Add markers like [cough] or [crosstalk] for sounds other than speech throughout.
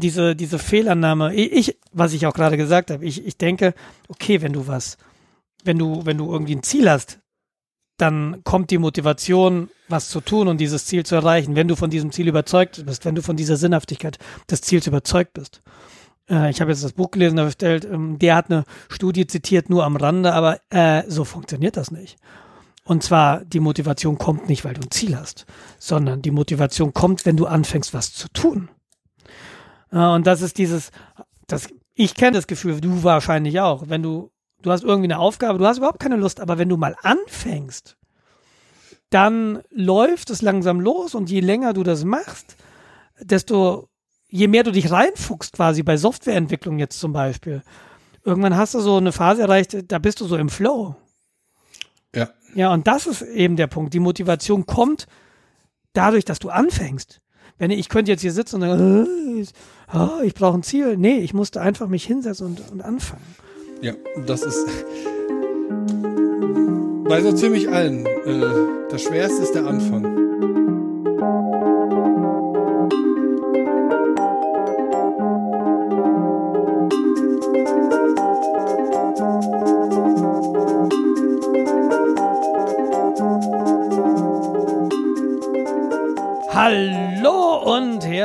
diese, diese Fehlannahme, ich, was ich auch gerade gesagt habe, ich, ich denke, okay, wenn du was, wenn du, wenn du irgendwie ein Ziel hast, dann kommt die Motivation, was zu tun und dieses Ziel zu erreichen, wenn du von diesem Ziel überzeugt bist, wenn du von dieser Sinnhaftigkeit des Ziels überzeugt bist. Äh, ich habe jetzt das Buch gelesen, da stellt, ähm, der hat eine Studie zitiert, nur am Rande, aber äh, so funktioniert das nicht. Und zwar, die Motivation kommt nicht, weil du ein Ziel hast, sondern die Motivation kommt, wenn du anfängst, was zu tun. Äh, und das ist dieses, das, ich kenne das Gefühl, du wahrscheinlich auch, wenn du, du hast irgendwie eine Aufgabe, du hast überhaupt keine Lust, aber wenn du mal anfängst, dann läuft es langsam los und je länger du das machst, desto, je mehr du dich reinfuchst quasi bei Softwareentwicklung jetzt zum Beispiel, irgendwann hast du so eine Phase erreicht, da bist du so im Flow. Ja. Ja, und das ist eben der Punkt. Die Motivation kommt dadurch, dass du anfängst. Wenn ich, ich könnte jetzt hier sitzen und sagen, oh, ich brauche ein Ziel. Nee, ich musste einfach mich hinsetzen und, und anfangen. Ja, das ist bei so ziemlich allen. Äh, das Schwerste ist der Anfang.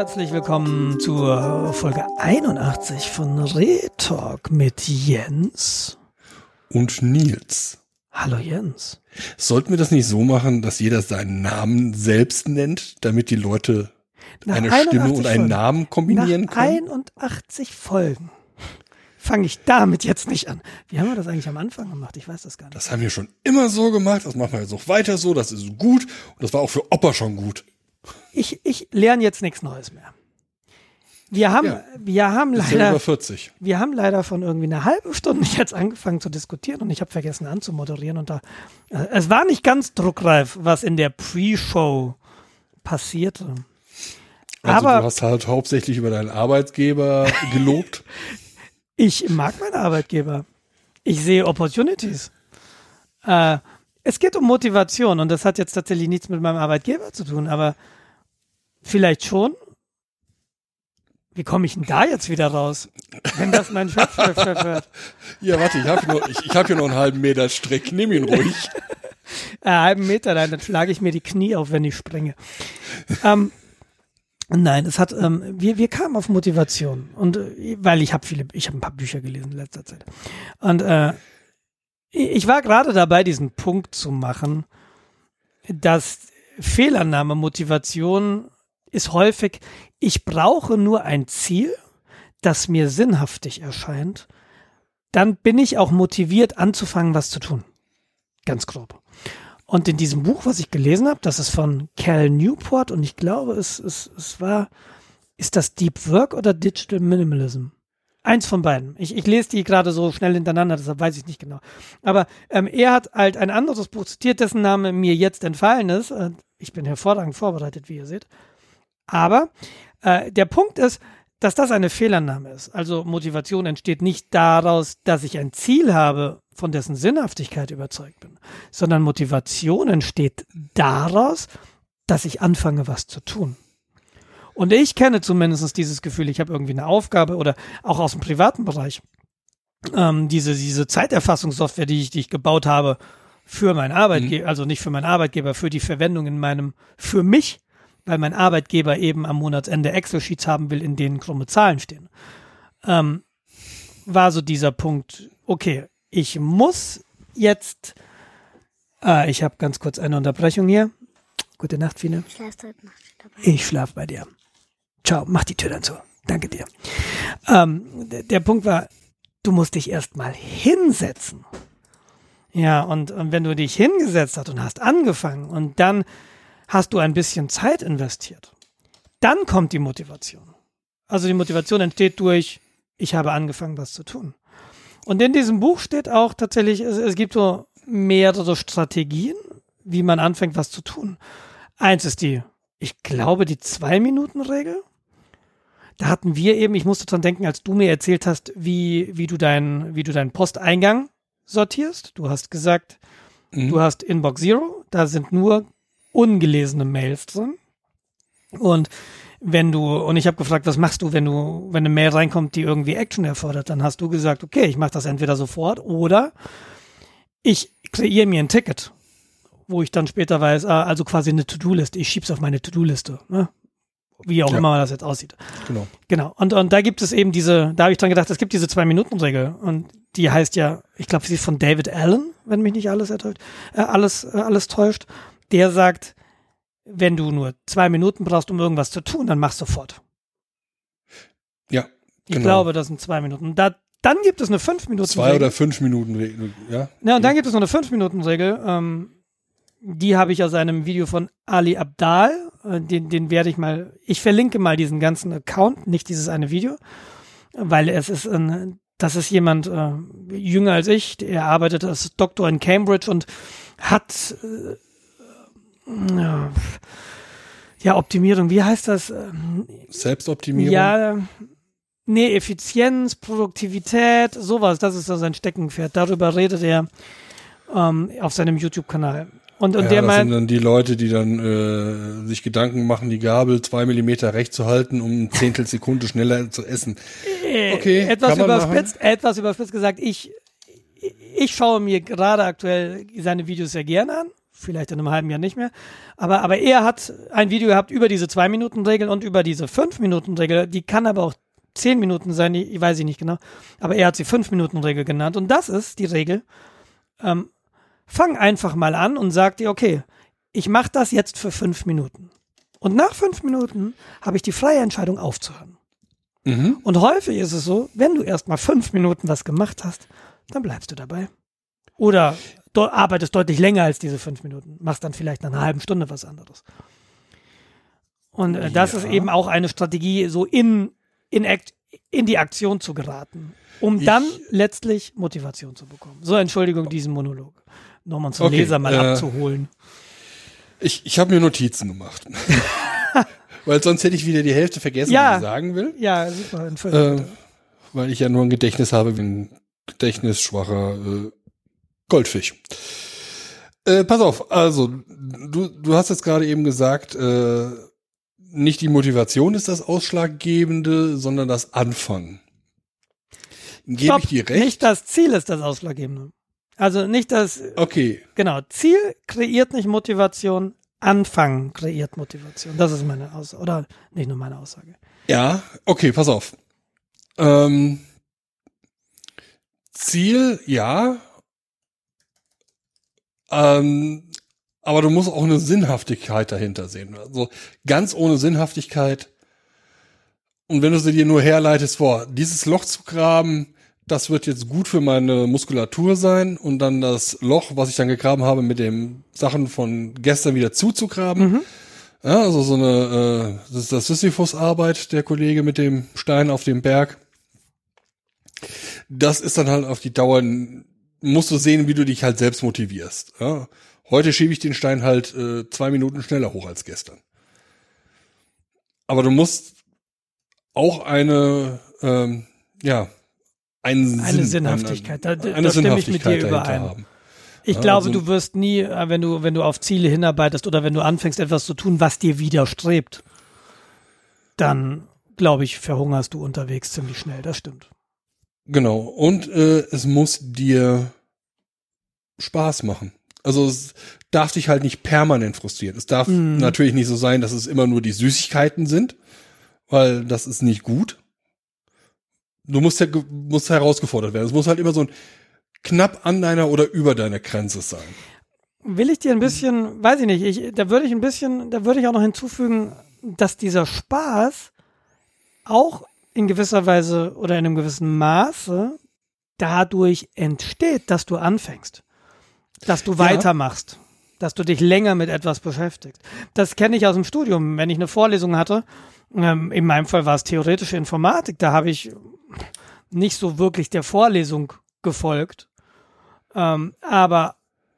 Herzlich willkommen zur Folge 81 von Retalk mit Jens. Und Nils. Hallo Jens. Sollten wir das nicht so machen, dass jeder seinen Namen selbst nennt, damit die Leute Nach eine 81 Stimme und einen Folgen. Namen kombinieren Nach können? 81 Folgen fange ich damit jetzt nicht an. Wie haben wir das eigentlich am Anfang gemacht? Ich weiß das gar nicht. Das haben wir schon immer so gemacht, das machen wir jetzt auch weiter so, das ist gut und das war auch für Opa schon gut. Ich, ich lerne jetzt nichts Neues mehr. Wir haben, Ja. wir haben leider, über 40. wir haben leider von irgendwie einer halben Stunde [laughs] jetzt angefangen zu diskutieren und ich habe vergessen anzumoderieren und da, äh, es war nicht ganz druckreif, was in der Pre-Show passierte. Also Aber- du hast halt hauptsächlich über deinen Arbeitgeber [laughs] gelobt. Ich mag meinen Arbeitgeber. Ich sehe Opportunities. Äh, es geht um Motivation und das hat jetzt tatsächlich nichts mit meinem Arbeitgeber zu tun, aber vielleicht schon. Wie komme ich denn da jetzt wieder raus, wenn das mein Chef hört? [laughs] ja, warte, ich habe noch, ich, ich hab hier noch einen halben Meter Streck, nimm ihn ruhig. [laughs] Einen halben Meter, dann schlage ich mir die Knie auf, wenn ich springe. ähm, nein, es hat, ähm, wir, wir kamen auf Motivation und äh, weil ich habe viele, ich habe ein paar Bücher gelesen in letzter Zeit und äh, ich ich war gerade dabei, diesen Punkt zu machen, dass Fehlannahme Motivation ist häufig, ich brauche nur ein Ziel, das mir sinnhaftig erscheint, dann bin ich auch motiviert anzufangen, was zu tun. Ganz grob. Und in diesem Buch, was ich gelesen habe, das ist von Cal Newport und ich glaube, es, es, es war, ist das Deep Work oder Digital Minimalism? Eins von beiden. Ich, ich lese die gerade so schnell hintereinander, deshalb weiß ich nicht genau. Aber ähm, er hat halt ein anderes Buch zitiert, dessen Name mir jetzt entfallen ist. Ich bin hervorragend vorbereitet, wie ihr seht. Aber äh, der Punkt ist, dass das eine Fehlannahme ist. Also Motivation entsteht nicht daraus, dass ich ein Ziel habe, von dessen Sinnhaftigkeit überzeugt bin, sondern Motivation entsteht daraus, dass ich anfange, was zu tun. Und ich kenne zumindest dieses Gefühl, ich habe irgendwie eine Aufgabe oder auch aus dem privaten Bereich. Ähm, diese, diese Zeiterfassungssoftware, die ich, die ich gebaut habe für meinen Arbeitgeber, also nicht für meinen Arbeitgeber, für die Verwendung in meinem, für mich, weil mein Arbeitgeber eben am Monatsende Excel-Sheets haben will, in denen krumme Zahlen stehen. Ähm, war so dieser Punkt, okay, ich muss jetzt, äh, ich habe ganz kurz eine Unterbrechung hier. Gute Nacht, Fine. Ich schlaf bei dir. Ciao, mach die Tür dann zu. Danke dir. Ähm, der, der Punkt war, du musst dich erstmal hinsetzen. Ja, und, und wenn du dich hingesetzt hast und hast angefangen und dann hast du ein bisschen Zeit investiert, dann kommt die Motivation. Also die Motivation entsteht durch, ich habe angefangen, was zu tun. Und in diesem Buch steht auch tatsächlich, es, es gibt so mehrere Strategien, wie man anfängt, was zu tun. Eins ist die, ich glaube, die Zwei-Minuten-Regel. Da hatten wir eben, ich musste dran denken, als du mir erzählt hast, wie, wie du dein, wie du deinen Posteingang sortierst. Du hast gesagt, Mhm. du hast Inbox Zero, da sind nur ungelesene Mails drin. Und wenn du, und ich habe gefragt, was machst du, wenn du, wenn eine Mail reinkommt, die irgendwie Action erfordert, dann hast du gesagt, okay, ich mache das entweder sofort oder ich kreiere mir ein Ticket, wo ich dann später weiß, ah, also quasi eine To-Do-Liste, ich schieb's auf meine To-Do-Liste, ne? wie auch Ja. immer das jetzt aussieht. Genau. Genau. Und, und da gibt es eben diese, da habe ich dran gedacht, es gibt diese Zwei-Minuten-Regel. Und die heißt ja, ich glaube, sie ist von David Allen, wenn mich nicht alles ertäuscht, äh, alles, äh, alles täuscht. Der sagt, wenn du nur zwei Minuten brauchst, um irgendwas zu tun, dann mach sofort. Ja. Ich genau. glaube, das sind zwei Minuten. Da, dann gibt es eine fünf Minuten Zwei Regel. oder fünf Minuten, Regel, ja. Ja, und dann gibt es noch eine fünf Minuten Regel. Ähm, die habe ich aus einem Video von Ali Abdal. Äh, den, den werde ich mal, ich verlinke mal diesen ganzen Account, nicht dieses eine Video, weil es ist ein, das ist jemand äh, jünger als ich, er arbeitet als Doktor in Cambridge und hat äh, ja, Optimierung, wie heißt das? Ähm, Selbstoptimierung. ja, nee, Effizienz, Produktivität, sowas, das ist so sein Steckenpferd. Darüber redet er ähm, auf seinem YouTube-Kanal. Und, und ja, der das sind meint, dann die Leute, die dann äh, sich Gedanken machen, die Gabel zwei Millimeter rechts zu halten, um ein Zehntel Sekunde schneller zu essen. äh, okay, etwas überspitzt, etwas überspitzt gesagt, ich, ich schaue mir gerade aktuell seine Videos sehr gerne an. Vielleicht in einem halben Jahr nicht mehr. Aber, aber er hat ein Video gehabt über diese Zwei-Minuten-Regel und über diese Fünf-Minuten-Regel. Die kann aber auch zehn Minuten sein, ich, weiß ich nicht genau. Aber er hat sie Fünf-Minuten-Regel genannt. Und das ist die Regel. Ähm, fang einfach mal an und sag dir, okay, ich mache das jetzt für fünf Minuten. Und nach fünf Minuten habe ich die freie Entscheidung aufzuhören. Mhm. Und häufig ist es so, wenn du erst mal fünf Minuten was gemacht hast, dann bleibst du dabei. Oder arbeitest deutlich länger als diese fünf Minuten, machst dann vielleicht nach einer halben Stunde was anderes. Und äh, das Ja. ist eben auch eine Strategie, so in, in, Act, in die Aktion zu geraten, um Ich- dann letztlich Motivation zu bekommen. So, Entschuldigung, diesen Monolog. Nochmal zum Okay, Leser mal äh, abzuholen. Ich, ich habe mir Notizen gemacht. [laughs] Weil sonst hätte ich wieder die Hälfte vergessen, Ja. was ich sagen will. Ja, super, Entschuldigung. Äh, weil ich ja nur ein Gedächtnis habe wie ein gedächtnisschwacher äh, Goldfisch. Äh, pass auf, also du, du hast jetzt gerade eben gesagt, äh, nicht die Motivation ist das Ausschlaggebende, sondern das Anfangen. Gebe Stopp, ich dir recht? Nicht das Ziel ist das Ausschlaggebende. Also nicht das, Okay, genau, Ziel kreiert nicht Motivation, Anfang kreiert Motivation. Das ist meine Aussage. Oder nicht nur meine Aussage. Ja, okay, pass auf. Ähm, Ziel, ja. Ähm, aber du musst auch eine Sinnhaftigkeit dahinter sehen. Also ganz ohne Sinnhaftigkeit. Und wenn du sie dir nur herleitest, vor, dieses Loch zu graben, das wird jetzt gut für meine Muskulatur sein und dann das Loch, was ich dann gegraben habe, mit den Sachen von gestern wieder zuzugraben. Ja, also so eine, äh, das ist das Sisyphus-Arbeit, der Kollege mit dem Stein auf dem Berg. Das ist dann halt auf die Dauer, musst du sehen, wie du dich halt selbst motivierst. Ja. Heute schiebe ich den Stein halt äh, zwei Minuten schneller hoch als gestern. Aber du musst auch eine, ähm, ja, einen Eine Sinn, Sinnhaftigkeit, da- da- eine da stimme ich mit dir überein. haben. Ich Ja, glaube, also- du wirst nie, äh, wenn du, wenn du auf Ziele hinarbeitest oder wenn du anfängst, etwas zu tun, was dir widerstrebt, dann, glaube ich, verhungerst du unterwegs ziemlich schnell. Das stimmt. Genau. Und äh, es muss dir Spaß machen. Also es darf dich halt nicht permanent frustrieren. Es darf Mhm. natürlich nicht so sein, dass es immer nur die Süßigkeiten sind, weil das ist nicht gut. Du musst ja musst herausgefordert werden. Es muss halt immer so ein knapp an deiner oder über deiner Grenze sein. Will ich dir ein bisschen, weiß ich nicht, ich, da würde ich ein bisschen, da würde ich auch noch hinzufügen, dass dieser Spaß auch in gewisser Weise oder in einem gewissen Maße dadurch entsteht, dass du anfängst, dass du weitermachst, dass du dich länger mit etwas beschäftigst. Das kenne ich aus dem Studium. Wenn ich eine Vorlesung hatte, ähm, in meinem Fall war es theoretische Informatik, da habe ich nicht so wirklich der Vorlesung gefolgt, ähm, aber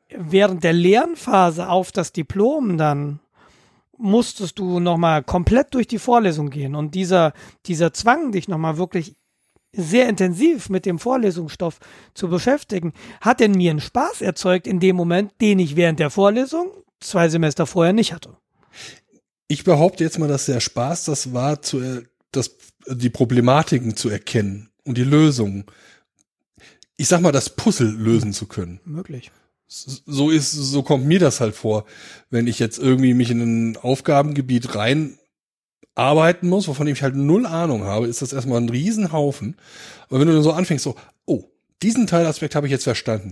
während der Lernphase auf das Diplom dann musstest du nochmal komplett durch die Vorlesung gehen und dieser, dieser Zwang, dich nochmal wirklich sehr intensiv mit dem Vorlesungsstoff zu beschäftigen, hat in mir einen Spaß erzeugt in dem Moment, den ich während der Vorlesung zwei Semester vorher nicht hatte. ich behaupte jetzt mal, dass der Spaß das war, zu, das, die Problematiken zu erkennen und die Lösungen. Ich sag mal, das Puzzle lösen zu können. Möglich. So ist, so kommt mir das halt vor, wenn ich jetzt irgendwie mich in ein Aufgabengebiet rein arbeiten muss, wovon ich halt null Ahnung habe, ist das erstmal ein Riesenhaufen. Aber wenn du dann so anfängst, so, oh, diesen Teilaspekt habe ich jetzt verstanden.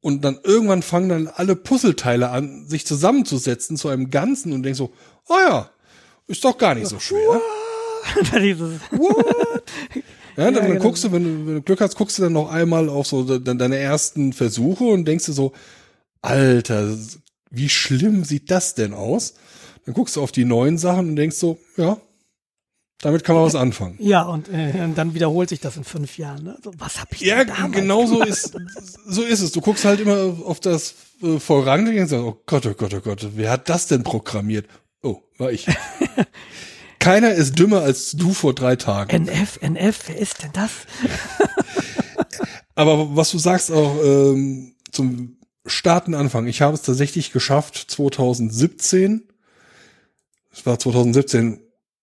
Und dann irgendwann fangen dann alle Puzzleteile an, sich zusammenzusetzen zu einem Ganzen und denkst so, oh ja, ist doch gar nicht so schwer. What? [laughs] [laughs] Ja, dann, Ja, dann genau. guckst du, wenn du, wenn du Glück hast, guckst du dann noch einmal auf so de, deine ersten Versuche und denkst dir so, Alter, wie schlimm sieht das denn aus? Dann guckst du auf die neuen Sachen und denkst so, ja, damit kann man was anfangen. [laughs] ja, und, äh, und dann wiederholt sich das in fünf Jahren. Ne? So, was hab ich Ja, genau so ist, so ist es. Du guckst halt immer auf das äh, Vorrangige und sagst, oh Gott, oh Gott, oh Gott, wer hat das denn programmiert? Oh, war ich. [laughs] Keiner ist dümmer als du vor drei Tagen. NF, NF, wer ist denn das? [laughs] Aber was du sagst auch ähm, zum Starten Anfang. Ich habe es tatsächlich geschafft 2017. Es war 2017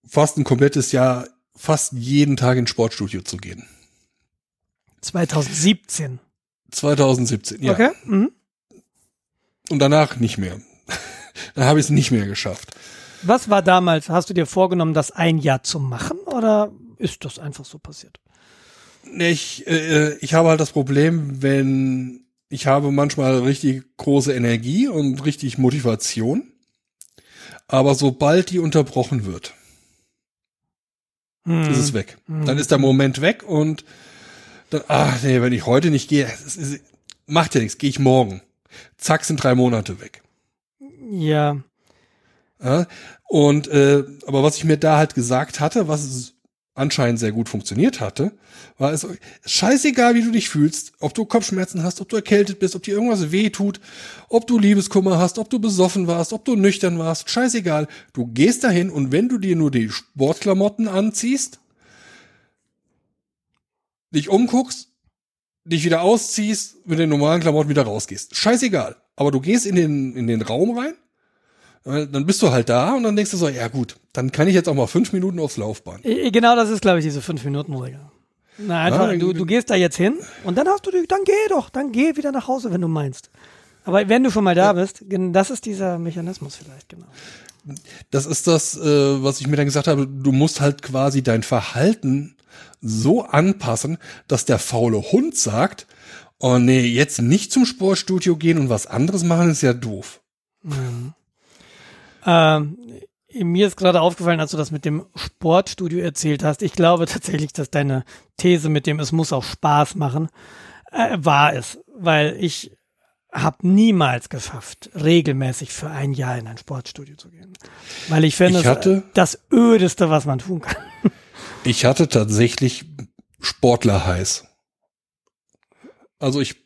fast ein komplettes Jahr, fast jeden Tag ins Sportstudio zu gehen. 2017. 2017, ja. Okay. Mhm. Und danach nicht mehr. [laughs] Dann habe ich es nicht mehr geschafft. Was war damals? Hast du dir vorgenommen, das ein Jahr zu machen oder ist das einfach so passiert? Ich, äh, ich habe halt das Problem, wenn ich habe manchmal richtig große Energie und richtig Motivation, aber sobald die unterbrochen wird, Hm. ist es weg. Dann ist der Moment weg und dann, ach nee, wenn ich heute nicht gehe, es ist, macht ja nichts, gehe ich morgen. Zack, sind drei Monate weg. Ja. Ja? Und äh, aber was ich mir da halt gesagt hatte, was anscheinend sehr gut funktioniert hatte, war es scheißegal, wie du dich fühlst, ob du Kopfschmerzen hast, ob du erkältet bist, ob dir irgendwas weh tut, ob du Liebeskummer hast, ob du besoffen warst, ob du nüchtern warst, scheißegal. Du gehst dahin und wenn du dir nur die Sportklamotten anziehst, dich umguckst, dich wieder ausziehst, mit den normalen Klamotten wieder rausgehst. Scheißegal. Aber du gehst in den, in den Raum rein, dann bist du halt da und dann denkst du so, ja gut, dann kann ich jetzt auch mal fünf Minuten aufs Laufbahn. I- Genau das ist, glaube ich, diese Fünf-Minuten-Regel. Na, einfach, Ja, du, du gehst da jetzt hin und dann hast du dann geh doch, dann geh wieder nach Hause, wenn du meinst. Aber wenn du schon mal da bist, gen- das ist dieser Mechanismus vielleicht, genau. Das ist das, äh, was ich mir dann gesagt habe, du musst halt quasi dein Verhalten so anpassen, dass der faule Hund sagt, oh nee, jetzt nicht zum Sportstudio gehen und was anderes machen ist ja doof. Ähm, mir ist gerade aufgefallen, als du das mit dem Sportstudio erzählt hast. Ich glaube [laughs] tatsächlich, dass deine These mit dem es muss auch Spaß machen äh, wahr ist, weil ich habe niemals geschafft, regelmäßig für ein Jahr in ein Sportstudio zu gehen, weil ich finde, Ich hatte- das ödeste, was man tun kann. [laughs] Ich hatte tatsächlich Sportler heiß. Also ich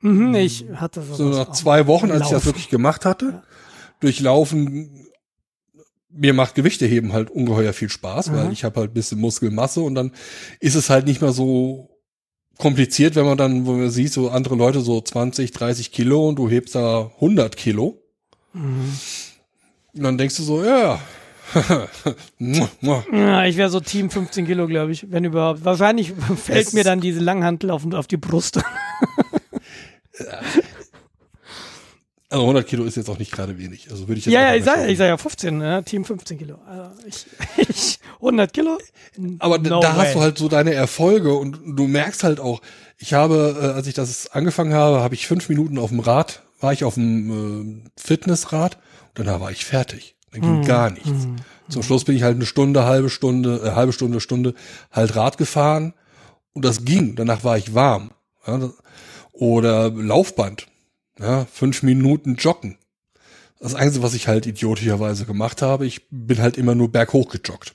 Mhm, ich hatte so nach zwei Wochen, als ich das wirklich gemacht hatte, durchlaufen, mir macht Gewichteheben halt ungeheuer viel Spaß, weil Mhm. ich habe halt ein bisschen Muskelmasse und dann ist es halt nicht mehr so kompliziert, wenn man dann, wo man sieht, so andere Leute so 20, 30 Kilo und du hebst da 100 Kilo. Mhm. Und dann denkst du so, ja. [laughs] Ja, ich wäre so Team 15 Kilo, glaube ich, wenn überhaupt. Wahrscheinlich [laughs] fällt Es mir dann diese Langhantel auf, auf die Brust. [laughs] also 100 Kilo ist jetzt auch nicht gerade wenig. Also würde ich jetzt ja, ja, ich sage ich sag ja 15, ne? Team 15 Kilo. Also ich, [laughs] ich 100 Kilo? Aber No da way. hast du halt so deine Erfolge und du merkst halt auch, ich habe, äh, als ich das angefangen habe, habe ich fünf Minuten auf dem Rad, war ich auf dem äh, Fitnessrad und danach war ich fertig. Dann ging gar nichts. Zum Schluss bin ich halt eine Stunde, halbe Stunde, äh, halbe Stunde, Stunde halt Rad gefahren und das ging. Danach war ich warm. Ja, oder Laufband. Ja, fünf Minuten joggen. Das Einzige, was ich halt idiotischerweise gemacht habe, ich bin halt immer nur berghoch gejoggt.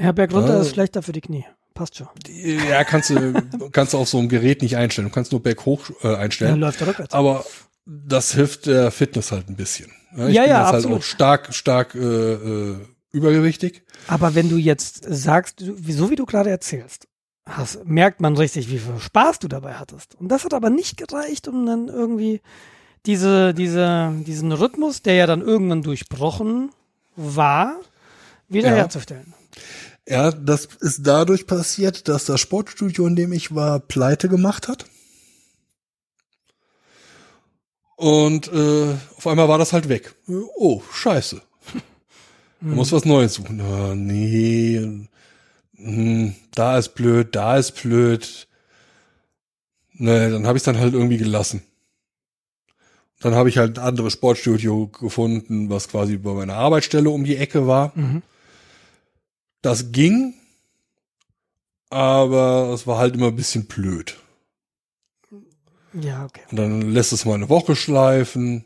Ja, Berg runter Ah. ist schlechter für die Knie. Passt schon. Ja, kannst du, [laughs] kannst du auf so einem Gerät nicht einstellen. Du kannst nur berghoch äh, Dann einstellen. läuft er rückwärts. Aber das hilft der Fitness halt ein bisschen. ich Ja, bin ja, jetzt halt absolut. auch stark, stark äh, äh, übergewichtig. Aber wenn du jetzt sagst, so wie du gerade erzählst, hast, merkt man richtig, wie viel Spaß du dabei hattest. Und das hat aber nicht gereicht, um dann irgendwie diese, diese, diesen Rhythmus, der ja dann irgendwann durchbrochen war, wiederherzustellen. Ja, das ist dadurch passiert, dass das Sportstudio, in dem ich war, pleite gemacht hat. Und äh, auf einmal war das halt weg. Oh, scheiße. [laughs] Man muss was Neues suchen. Oh, nee. Hm, da ist blöd, da ist blöd. Nee, dann habe ich dann halt irgendwie gelassen. Dann habe ich halt ein anderes Sportstudio gefunden, was quasi bei meiner Arbeitsstelle um die Ecke war. Mhm. Das ging, aber es war halt immer ein bisschen blöd. Ja, okay. Und dann lässt es mal eine Woche schleifen,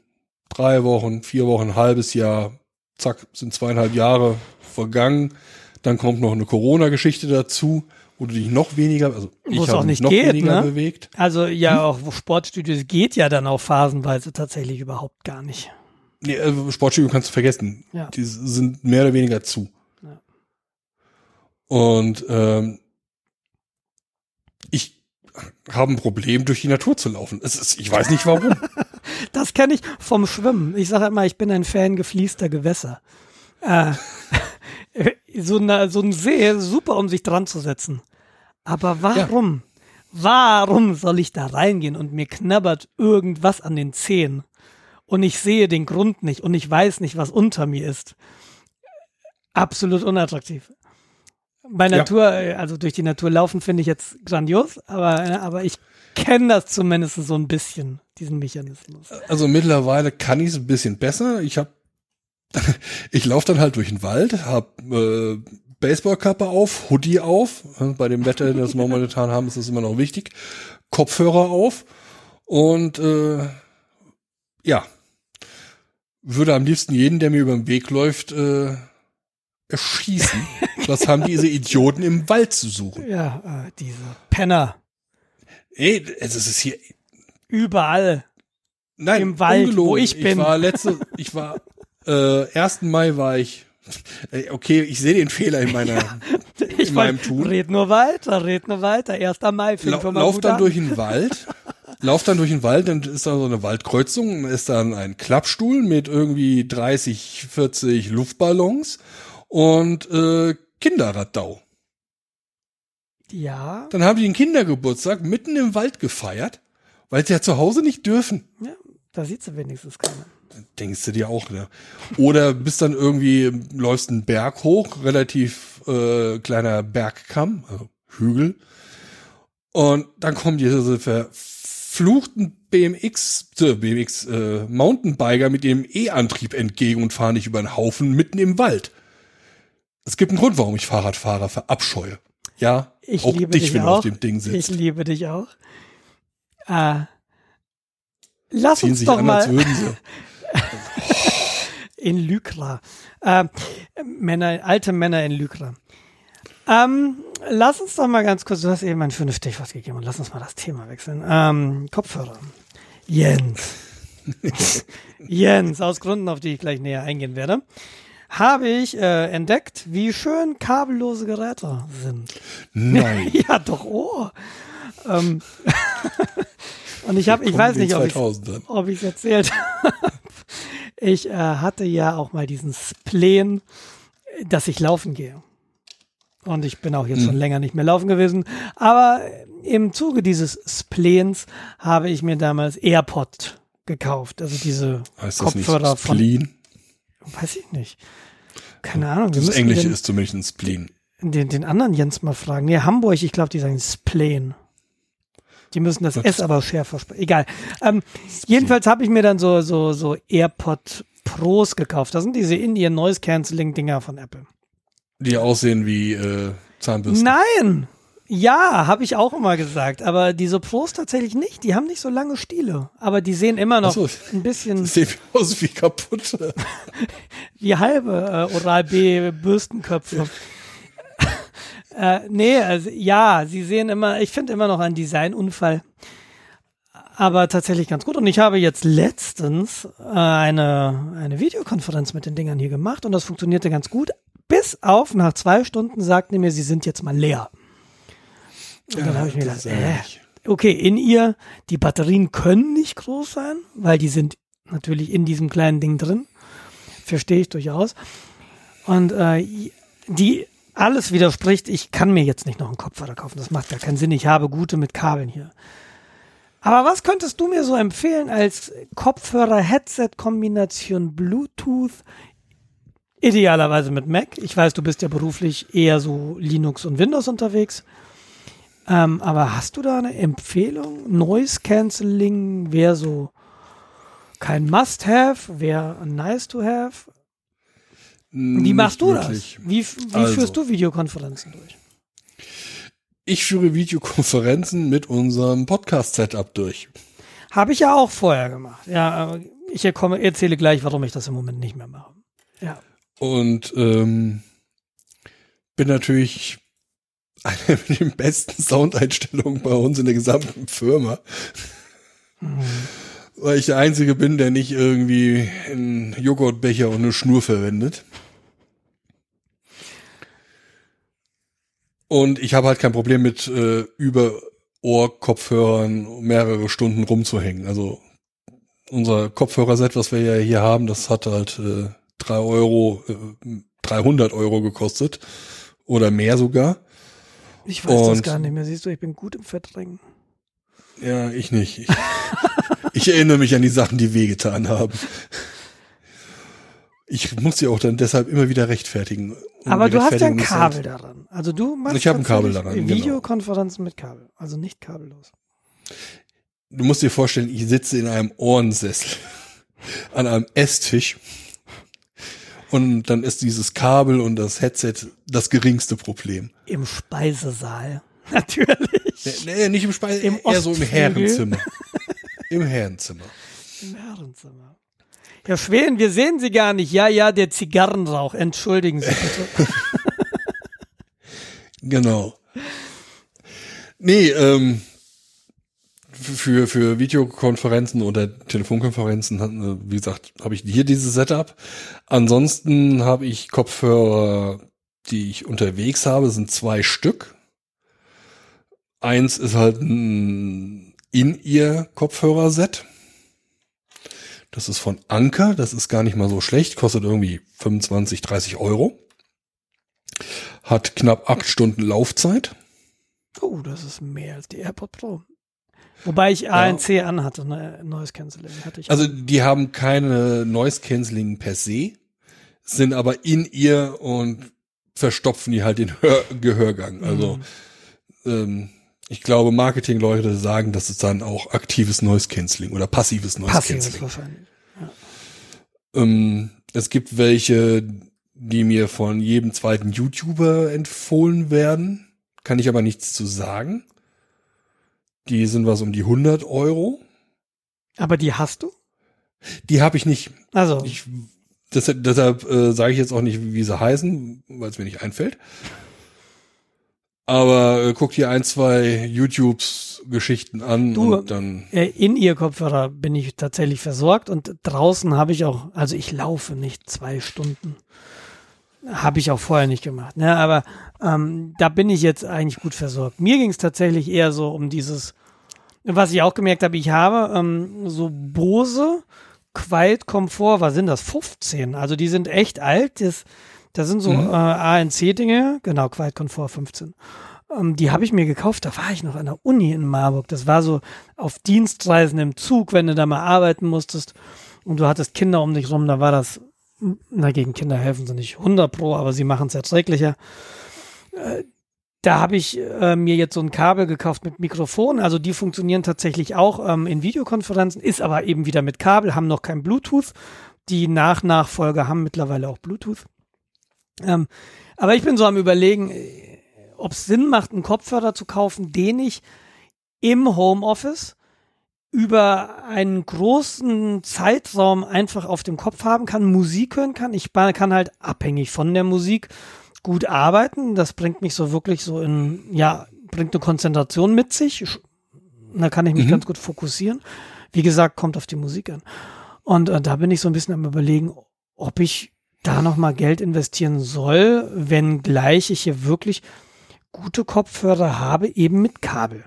drei Wochen, vier Wochen, ein halbes Jahr, zack, sind zweieinhalb Jahre vergangen. Dann kommt noch eine Corona-Geschichte dazu, wo du dich noch weniger, also Wo ich habe auch nicht noch geht, weniger ne? bewegt. Also ja, Hm? auch Sportstudios geht ja dann auch phasenweise tatsächlich überhaupt gar nicht. Nee, äh, Sportstudio kannst du vergessen. Ja. Die sind mehr oder weniger zu. Ja. Und ähm, ich habe ein Problem, durch die Natur zu laufen. Ist, ich weiß nicht warum. [laughs] Das kenne ich vom Schwimmen. Ich sage immer, ich bin ein Fan gefließter Gewässer. Äh, [laughs] so, eine, so ein See, super, um sich dran zu setzen. Aber warum? Warum soll ich da reingehen und mir knabbert irgendwas an den Zehen und ich sehe den Grund nicht und ich weiß nicht, was unter mir ist? Absolut unattraktiv. Bei Ja. Natur, äh, also durch die Natur laufen, finde ich jetzt grandios, aber, äh, aber ich kenne das zumindest so ein bisschen, diesen Mechanismus. Also mittlerweile kann ich es ein bisschen besser. Ich habe, [laughs] ich laufe dann halt durch den Wald, hab äh, Baseballkappe auf, Hoodie auf. Äh, Bei dem Wetter, das wir momentan [laughs] haben, ist das immer noch wichtig. Kopfhörer auf und äh, ja, würde am liebsten jeden, der mir über den Weg läuft, äh, erschießen. [laughs] Was haben diese Idioten im Wald zu suchen? Ja, äh, diese Penner. Ey, es ist hier Überall. Nein, Im Wald, ungelogen. wo ich bin. Ich war letzte, ich war äh, 1. Mai war ich. [laughs] Äh, Okay, ich sehe den Fehler in meiner [laughs] Ich in meinem wollt- Tun. Red nur weiter, red nur weiter. 1. Mai La lauf dann an. durch den Wald. [laughs] Lauf dann durch den Wald, dann ist da so eine Waldkreuzung, dann ist dann ein Klappstuhl mit irgendwie 30, 40 Luftballons und äh, Kinderraddau. Ja, Dann haben die einen Kindergeburtstag mitten im Wald gefeiert, weil sie ja zu Hause nicht dürfen. ja, da sieht sie wenigstens keiner. Denkst du dir auch, ne? Oder bist dann irgendwie, läufst einen Berg hoch, relativ äh, kleiner Bergkamm, also Hügel. Und dann kommen diese verfluchten BMX, äh, BMX äh, Mountainbiker mit ihrem E-Antrieb entgegen und fahren dich über einen Haufen mitten im Wald. Es gibt einen Grund, warum ich Fahrradfahrer verabscheue. Ja, Ich auch liebe dich, dich wenn du auch. auf dem Ding Ich sitzt. liebe dich auch. Äh, lass Ziehen uns doch mal. [laughs] [laughs] in Lykra. Äh, Männer, alte Männer in Lykra. Ähm, lass uns doch mal ganz kurz, du hast eben ein schönes Stichwort gegeben und lass uns mal das Thema wechseln. Ähm, Kopfhörer. Jens. [laughs] Jens, aus Gründen, auf die ich gleich näher eingehen werde, habe ich äh, entdeckt, wie schön kabellose Geräte sind. Nein. [laughs] ja, doch, oh. Ähm, und ich habe, ich weiß nicht, ob ich 2000ern. ob ich es erzählt [laughs] habe. Ich äh, hatte ja auch mal diesen Spleen, dass ich laufen gehe. Und ich bin auch jetzt schon länger nicht mehr laufen gewesen. Aber im Zuge dieses Spleens habe ich mir damals AirPod gekauft. Also diese Heißt das nicht Kopfhörer von. Spleen? Weiß ich nicht. Keine Ahnung. Das Englische den, ist zumindest ein Spleen. den, den anderen Jens mal fragen. Nee, Hamburg, ich glaube, die sagen Spleen. Die müssen das S aber schärfer sprechen. Egal. Ähm, jedenfalls habe ich mir dann so, so, so AirPod Pros gekauft. Das sind diese In-Ear Noise Cancelling Dinger von Apple. Die aussehen wie äh, Zahnbürsten. Nein! Ja, habe ich auch immer gesagt. Aber diese Pros tatsächlich nicht. Die haben nicht so lange Stiele. Aber die sehen immer noch so. ein bisschen sieht [laughs] aus wie kaputt. [laughs] wie halbe äh, Oral-B-Bürstenköpfe. [laughs] äh, nee, also ja, sie sehen immer, ich finde immer noch einen Designunfall. Aber tatsächlich ganz gut. Und ich habe jetzt letztens äh, eine, eine Videokonferenz mit den Dingern hier gemacht und das funktionierte ganz gut. Bis auf nach zwei Stunden sagten die mir, sie sind jetzt mal leer. Und dann habe ich mir gedacht, äh, okay, in ihr, die Batterien können nicht groß sein, weil die sind natürlich in diesem kleinen Ding drin. Verstehe ich durchaus. Und äh, die alles widerspricht, ich kann mir jetzt nicht noch einen Kopfhörer kaufen. Das macht gar keinen Sinn. Ich habe gute mit Kabeln hier. Aber was könntest du mir so empfehlen als Kopfhörer-Headset-Kombination Bluetooth? Idealerweise mit Mac. Ich weiß, du bist ja beruflich eher so Linux und Windows unterwegs. Ähm, aber hast du da eine Empfehlung? Noise Cancelling wäre so kein Must-Have, wäre nice to have. Wie machst du wirklich. das? Wie, wie also, führst du Videokonferenzen durch? Ich führe Videokonferenzen mit unserem Podcast-Setup durch. Habe ich ja auch vorher gemacht. Ja, ich erzähle gleich, warum ich das im Moment nicht mehr mache. Ja. Und ähm, bin natürlich eine mit den besten Soundeinstellungen bei uns in der gesamten Firma. Mhm. Weil ich der Einzige bin, der nicht irgendwie einen Joghurtbecher und eine Schnur verwendet. Und ich habe halt kein Problem mit äh, über Ohr-Kopfhörern mehrere Stunden rumzuhängen. Also unser Kopfhörerset, was wir ja hier haben, das hat halt äh, drei Euro, äh, 300 Euro gekostet oder mehr sogar. Ich weiß Und, das gar nicht mehr. Siehst du, ich bin gut im Verdrängen. Ja, ich nicht. Ich, [laughs] ich erinnere mich an die Sachen, die wehgetan haben. Ich muss sie auch dann deshalb immer wieder rechtfertigen. Aber du hast ja ein Kabel daran. Also du machst ich ein Kabel daran. Genau. Videokonferenzen genau. mit Kabel, also nicht kabellos. Du musst dir vorstellen, ich sitze in einem Ohrensessel [laughs] an einem Esstisch und dann ist dieses Kabel und das Headset das geringste Problem. Im Speisesaal. [laughs] Natürlich. Nee, nee nicht im Speise, Im eher so im Herrenzimmer. Im Herrenzimmer. Im Herrenzimmer. Herr Schweden, wir sehen Sie gar nicht. Ja, ja, der Zigarrenrauch. Entschuldigen Sie bitte. [laughs] genau. Nee, ähm, für, für Videokonferenzen oder Telefonkonferenzen, wie gesagt, habe ich hier dieses Setup. Ansonsten habe ich Kopfhörer, die ich unterwegs habe, sind zwei Stück. Eins ist halt ein In-Ear-Kopfhörerset. Das ist von Anker, das ist gar nicht mal so schlecht, kostet irgendwie 25, 30 Euro. Hat knapp acht Stunden Laufzeit. Oh, das ist mehr als die AirPod Pro. Wobei ich ANC ja. anhatte, ne, Noise Cancelling hatte ich. Also die haben keine Noise Cancelling per se, sind aber in ihr und verstopfen die halt den Hör Gehörgang. Also mhm. ähm, ich glaube, Marketingleute sagen, dass es dann auch aktives Noise Cancelling oder passives Noise Passives Cancelling. Wahrscheinlich. Ja. Ähm, es gibt welche, die mir von jedem zweiten YouTuber empfohlen werden. Kann ich aber nichts zu sagen. Die sind was um die 100 Euro. Aber die hast du? Die habe ich nicht. Also. Ich, das, deshalb äh, sage ich jetzt auch nicht, wie sie heißen, weil es mir nicht einfällt. Aber äh, guck dir ein, zwei YouTubes Geschichten an du, und dann. Äh, in ihr Kopfhörer bin ich tatsächlich versorgt und draußen habe ich auch, also ich laufe nicht zwei Stunden. Habe ich auch vorher nicht gemacht. Ne? Aber ähm, da bin ich jetzt eigentlich gut versorgt. Mir ging es tatsächlich eher so um dieses, was ich auch gemerkt habe, ich habe ähm, so Bose Quiet Komfort, was sind das? 15. Also die sind echt alt. Das, das sind so mhm. äh, ANC-Dinge. Genau, Quiet Komfort 15. Ähm, die habe ich mir gekauft, da war ich noch an der Uni in Marburg. Das war so auf Dienstreisen im Zug, wenn du da mal arbeiten musstest und du hattest Kinder um dich rum, da war das na, gegen Kinder helfen sie nicht 100 pro, aber sie machen es erträglicher. Äh, da habe ich äh, mir jetzt so ein Kabel gekauft mit Mikrofon. Also die funktionieren tatsächlich auch ähm, in Videokonferenzen, ist aber eben wieder mit Kabel, haben noch kein Bluetooth. Die Nach-Nachfolger haben mittlerweile auch Bluetooth. Ähm, aber ich bin so am überlegen, äh, ob es Sinn macht, einen Kopfhörer zu kaufen, den ich im Homeoffice über einen großen Zeitraum einfach auf dem Kopf haben kann, Musik hören kann. Ich kann halt abhängig von der Musik gut arbeiten. Das bringt mich so wirklich so in, ja, bringt eine Konzentration mit sich. Da kann ich mich mhm. ganz gut fokussieren. Wie gesagt, kommt auf die Musik an. Und äh, da bin ich so ein bisschen am überlegen, ob ich da nochmal Geld investieren soll, wenn gleich ich hier wirklich gute Kopfhörer habe, eben mit Kabel.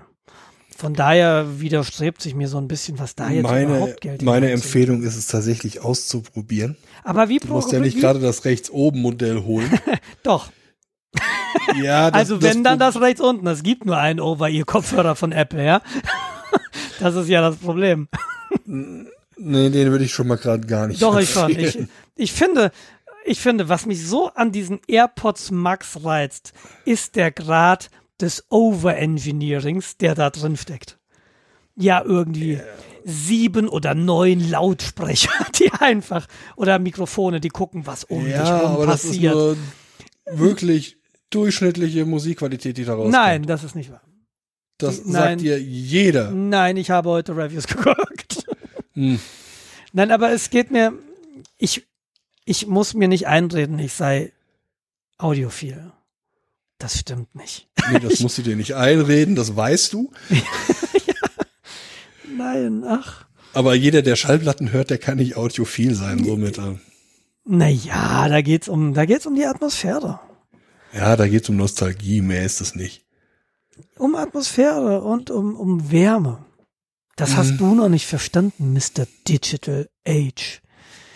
von daher widerstrebt sich mir so ein bisschen, was da jetzt meine überhaupt Geld meine. Empfehlung ist es tatsächlich auszuprobieren. Aber wie Du musst ja nicht gerade das rechts oben Modell holen. [laughs] Doch. ja, [laughs] das, also wenn dann Pro- das rechts unten. Es gibt nur einen Over-Ear-Kopfhörer von Apple, ja. [laughs] das ist ja das Problem. Nee, den würde ich schon mal gerade gar nicht Doch, ich schon. Ich, ich finde, ich finde, was mich so an diesen AirPods Max reizt, ist der Grad des Overengineerings, der da drin steckt. Ja, irgendwie sieben oder neun Lautsprecher, [laughs] die einfach, oder Mikrofone, die gucken, was um dich ja, rum aber das ist passiert. nur wirklich durchschnittliche Musikqualität, die da rauskommt. Nein, das ist nicht wahr. Das nein. sagt dir jeder. Nein, ich habe heute Reviews [laughs] geguckt. Hm. Nein, aber es geht mir, ich, ich muss mir nicht einreden, ich sei audiophil. Das stimmt nicht. Nee, das [laughs] musst du dir nicht einreden, das weißt du. [laughs] Nein, ach. Aber jeder, der Schallplatten hört, der kann nicht audiophil sein, somit. äh, Naja, da geht's um, da geht's um die Atmosphäre. Ja, da geht's um Nostalgie, mehr ist es nicht. Um Atmosphäre und um, um Wärme. Das Mhm. hast du noch nicht verstanden, Mr. Digital Age.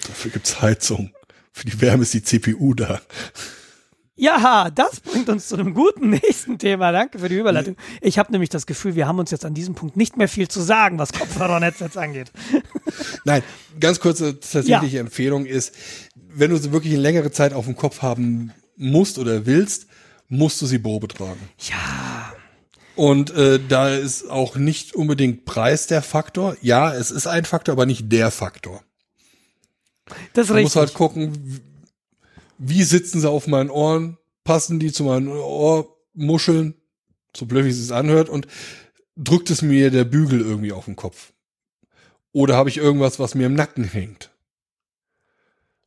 Dafür gibt's Heizung. Für die Wärme ist die CPU da. Ja, das bringt uns zu einem guten nächsten Thema. Danke für die Überleitung. Ich habe nämlich das Gefühl, wir haben uns jetzt an diesem Punkt nicht mehr viel zu sagen, was Kopfhörernetz jetzt angeht. Nein, ganz kurze tatsächliche Empfehlung ist, wenn du sie wirklich eine längere Zeit auf dem Kopf haben musst oder willst, musst du sie Probe tragen. Ja, Und äh, da ist auch nicht unbedingt Preis der Faktor. Ja, es ist ein Faktor, aber nicht der Faktor. Das ist Man muss richtig. halt gucken, wie sitzen sie auf meinen Ohren, passen die zu meinen Ohrmuscheln, so blöd wie es sich anhört, und drückt es mir der Bügel irgendwie auf den Kopf. Oder habe ich irgendwas, was mir im Nacken hängt?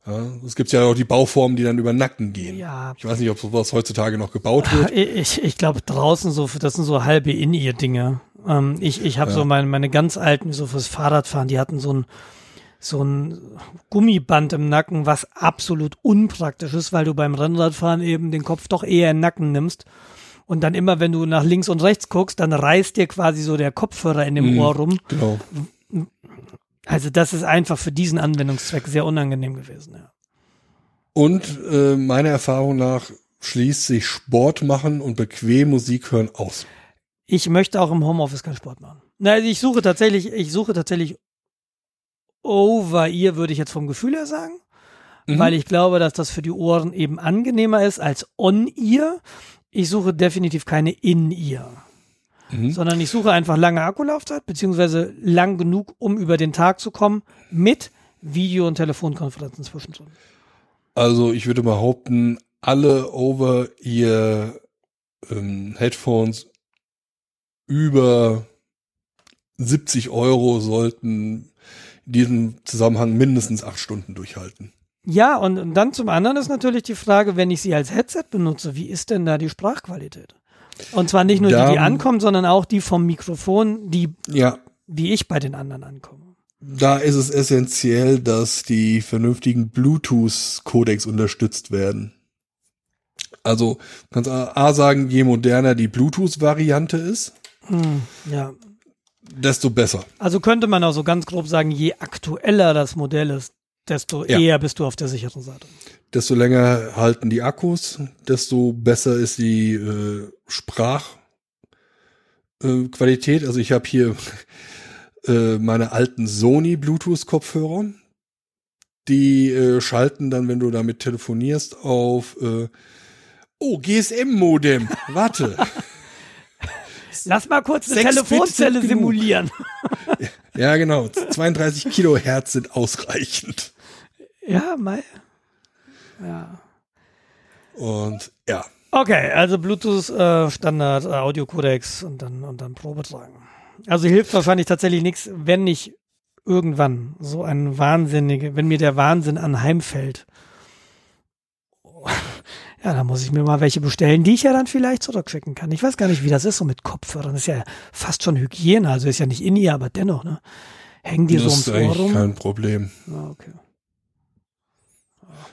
Ja, es gibt ja auch die Bauformen, die dann über den Nacken gehen. Ja. Ich weiß nicht, ob sowas heutzutage noch gebaut wird. [laughs] Ich, ich glaube draußen so, das sind so halbe In-Ear-Dinge. Ähm, ich ich habe Ja. so meine, meine ganz alten, so fürs Fahrradfahren, die hatten so ein, so ein Gummiband im Nacken, was absolut unpraktisch ist, weil du beim Rennradfahren eben den Kopf doch eher in den Nacken nimmst. Und dann immer, wenn du nach links und rechts guckst, dann reißt dir quasi so der Kopfhörer in dem Mhm. Ohr rum. Genau. Also das ist einfach für diesen Anwendungszweck sehr unangenehm gewesen. Ja. Und äh, meiner Erfahrung nach schließt sich Sport machen und bequem Musik hören aus. Ich möchte auch im Homeoffice keinen Sport machen. Na, also ich suche tatsächlich, ich suche tatsächlich Over-Ear, würde ich jetzt vom Gefühl her sagen, Mhm. weil ich glaube, dass das für die Ohren eben angenehmer ist als On-Ear. Ich suche definitiv keine In-Ear, Mhm. sondern ich suche einfach lange Akkulaufzeit, beziehungsweise lang genug, um über den Tag zu kommen, mit Video- und Telefonkonferenzen zwischendrin. Also ich würde behaupten, alle over ihr ähm, Headphones über 70 Euro sollten in diesem Zusammenhang mindestens acht Stunden durchhalten. Ja, und, und dann zum anderen ist natürlich die Frage, wenn ich sie als Headset benutze, wie ist denn da die Sprachqualität? Und zwar nicht nur die, die Da- ankommt, sondern auch die vom Mikrofon, die, Ja, wie ich bei den anderen ankomme. da ist es essentiell, dass die vernünftigen Bluetooth-Codecs unterstützt werden. Also du kannst A A sagen, je moderner die Bluetooth-Variante ist, Hm, ja. Desto besser. Also könnte man auch so ganz grob sagen, je aktueller das Modell ist, desto Ja. eher bist du auf der sicheren Seite. Desto länger halten die Akkus, desto besser ist die äh, Sprachqualität. Äh, also ich habe hier [laughs] äh, meine alten Sony Bluetooth-Kopfhörer. Die äh, schalten dann, wenn du damit telefonierst, auf äh, Oh, GSM-Modem. Warte. [laughs] Lass mal kurz eine Telefonzelle simulieren. [laughs] ja, genau. 32 Kilohertz sind ausreichend. Ja, mal. Ja. Und ja, Okay, also Bluetooth äh, Standard, äh, Audio-Codex und dann und dann Probe tragen. Also hilft wahrscheinlich tatsächlich nichts, wenn nicht irgendwann so ein wahnsinnige, wenn mir der Wahnsinn anheimfällt. Ja, dann muss ich mir mal welche bestellen, die ich ja dann vielleicht zurückschicken kann. Ich weiß gar nicht, wie das ist so mit Kopfhörern. Das ist ja fast schon Hygiene, also ist ja nicht in ihr, aber dennoch, ne? Hängen die das so ist ums Ohr eigentlich rum? kein Problem. Ah, okay.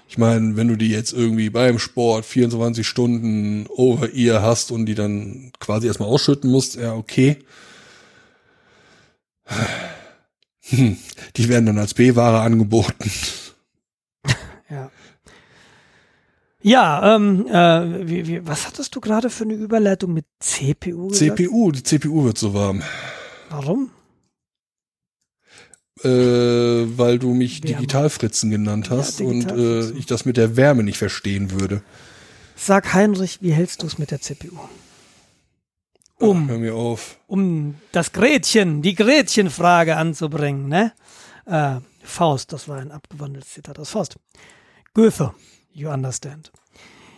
Ich meine, wenn du die jetzt irgendwie beim Sport 24 Stunden over ear hast und die dann quasi erstmal ausschütten musst, ja, okay. Hm, die werden dann als B-Ware angeboten. Ja. Ja, ähm, äh, wie, wie, was hattest du gerade für eine Überleitung mit CPU gesagt? CPU, die CPU wird so warm. Warum? Äh, weil du mich Wärme. Digitalfritzen genannt hast Ja, und äh, ich das mit der Wärme nicht verstehen würde. Sag Heinrich, wie hältst du es mit der CPU? Um. Ach, hör mir auf. um das Gretchen, die Gretchenfrage anzubringen, ne? Äh, Faust, das war ein abgewandeltes Zitat aus Faust. Goethe, you understand.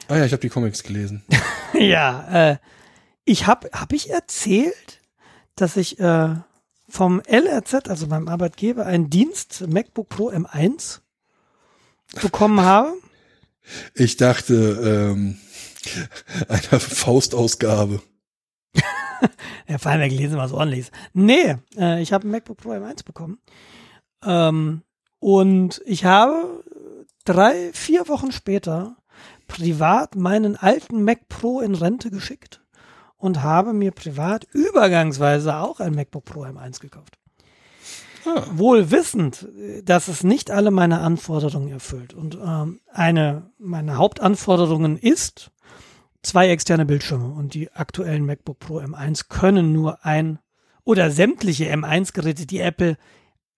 Ah ja, ich habe die Comics gelesen. [laughs] ja, äh, ich habe, hab ich erzählt, dass ich äh, vom LRZ, also meinem Arbeitgeber, einen Dienst MacBook Pro M1 bekommen [laughs] habe? Ich dachte, ähm, [laughs] eine Faustausgabe. Ja, vor allem, gelesen was ordentlich ist. Nee, äh, ich habe ein MacBook Pro M1 bekommen. Ähm, und ich habe drei, vier Wochen später privat meinen alten Mac Pro in Rente geschickt und habe mir privat übergangsweise auch ein MacBook Pro M1 gekauft. Ah. Wohl wissend, dass es nicht alle meine Anforderungen erfüllt. Und ähm, eine meiner Hauptanforderungen ist, zwei externe Bildschirme und die aktuellen MacBook Pro M1 können nur ein oder sämtliche M1-Geräte, die Apple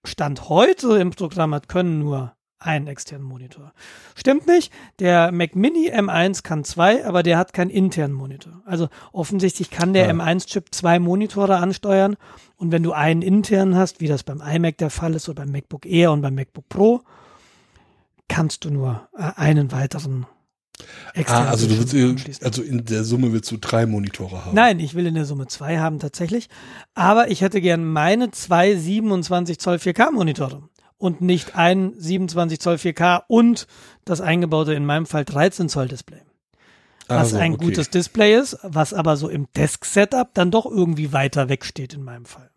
Stand heute im Programm hat, können nur einen externen Monitor. Stimmt nicht. Der Mac Mini M1 kann zwei, aber der hat keinen internen Monitor. Also offensichtlich kann der Ah. M1-Chip zwei Monitore ansteuern und wenn du einen internen hast, wie das beim iMac der Fall ist oder beim MacBook Air und beim MacBook Pro, kannst du nur äh, einen weiteren externen Ah, also du willst, also in der Summe willst du drei Monitore haben. Nein, ich will in der Summe zwei haben tatsächlich. Aber ich hätte gern meine zwei 27 Zoll 4K Monitore und nicht ein 27 Zoll 4K und das eingebaute in meinem Fall 13 Zoll Display. Was Also, ein okay. gutes Display ist, was aber so im Desk-Setup dann doch irgendwie weiter weg steht in meinem Fall.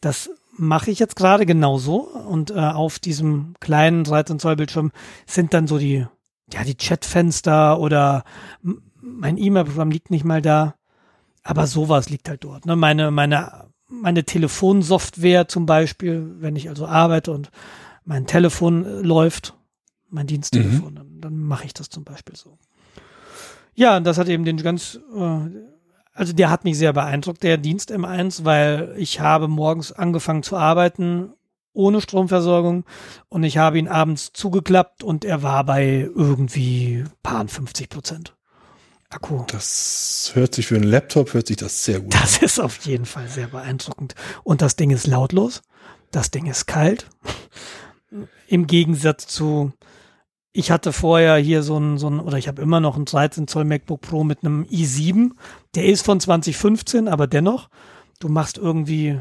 Das mache ich jetzt gerade genauso und äh, auf diesem kleinen 13 Zoll Bildschirm sind dann so die, ja, die Chatfenster oder mein E-Mail-Programm liegt nicht mal da, aber sowas liegt halt dort. Ne? Meine, meine, meine Telefonsoftware zum Beispiel, wenn ich also arbeite und mein Telefon äh, läuft, mein Diensttelefon, dann, dann mache ich das zum Beispiel so. Ja, und das hat eben den ganz, äh, also der hat mich sehr beeindruckt, der Dienst M1, weil ich habe morgens angefangen zu arbeiten ohne Stromversorgung und ich habe ihn abends zugeklappt und er war bei irgendwie paar 50 Prozent Akku. Das hört sich für einen Laptop, hört sich das sehr gut an. Das ist auf jeden Fall sehr beeindruckend. Und das Ding ist lautlos. Das Ding ist kalt. Im Gegensatz zu, ich hatte vorher hier so ein, so ein oder ich habe immer noch ein 13 Zoll MacBook Pro mit einem i7. Der ist von 2015, aber dennoch, du machst irgendwie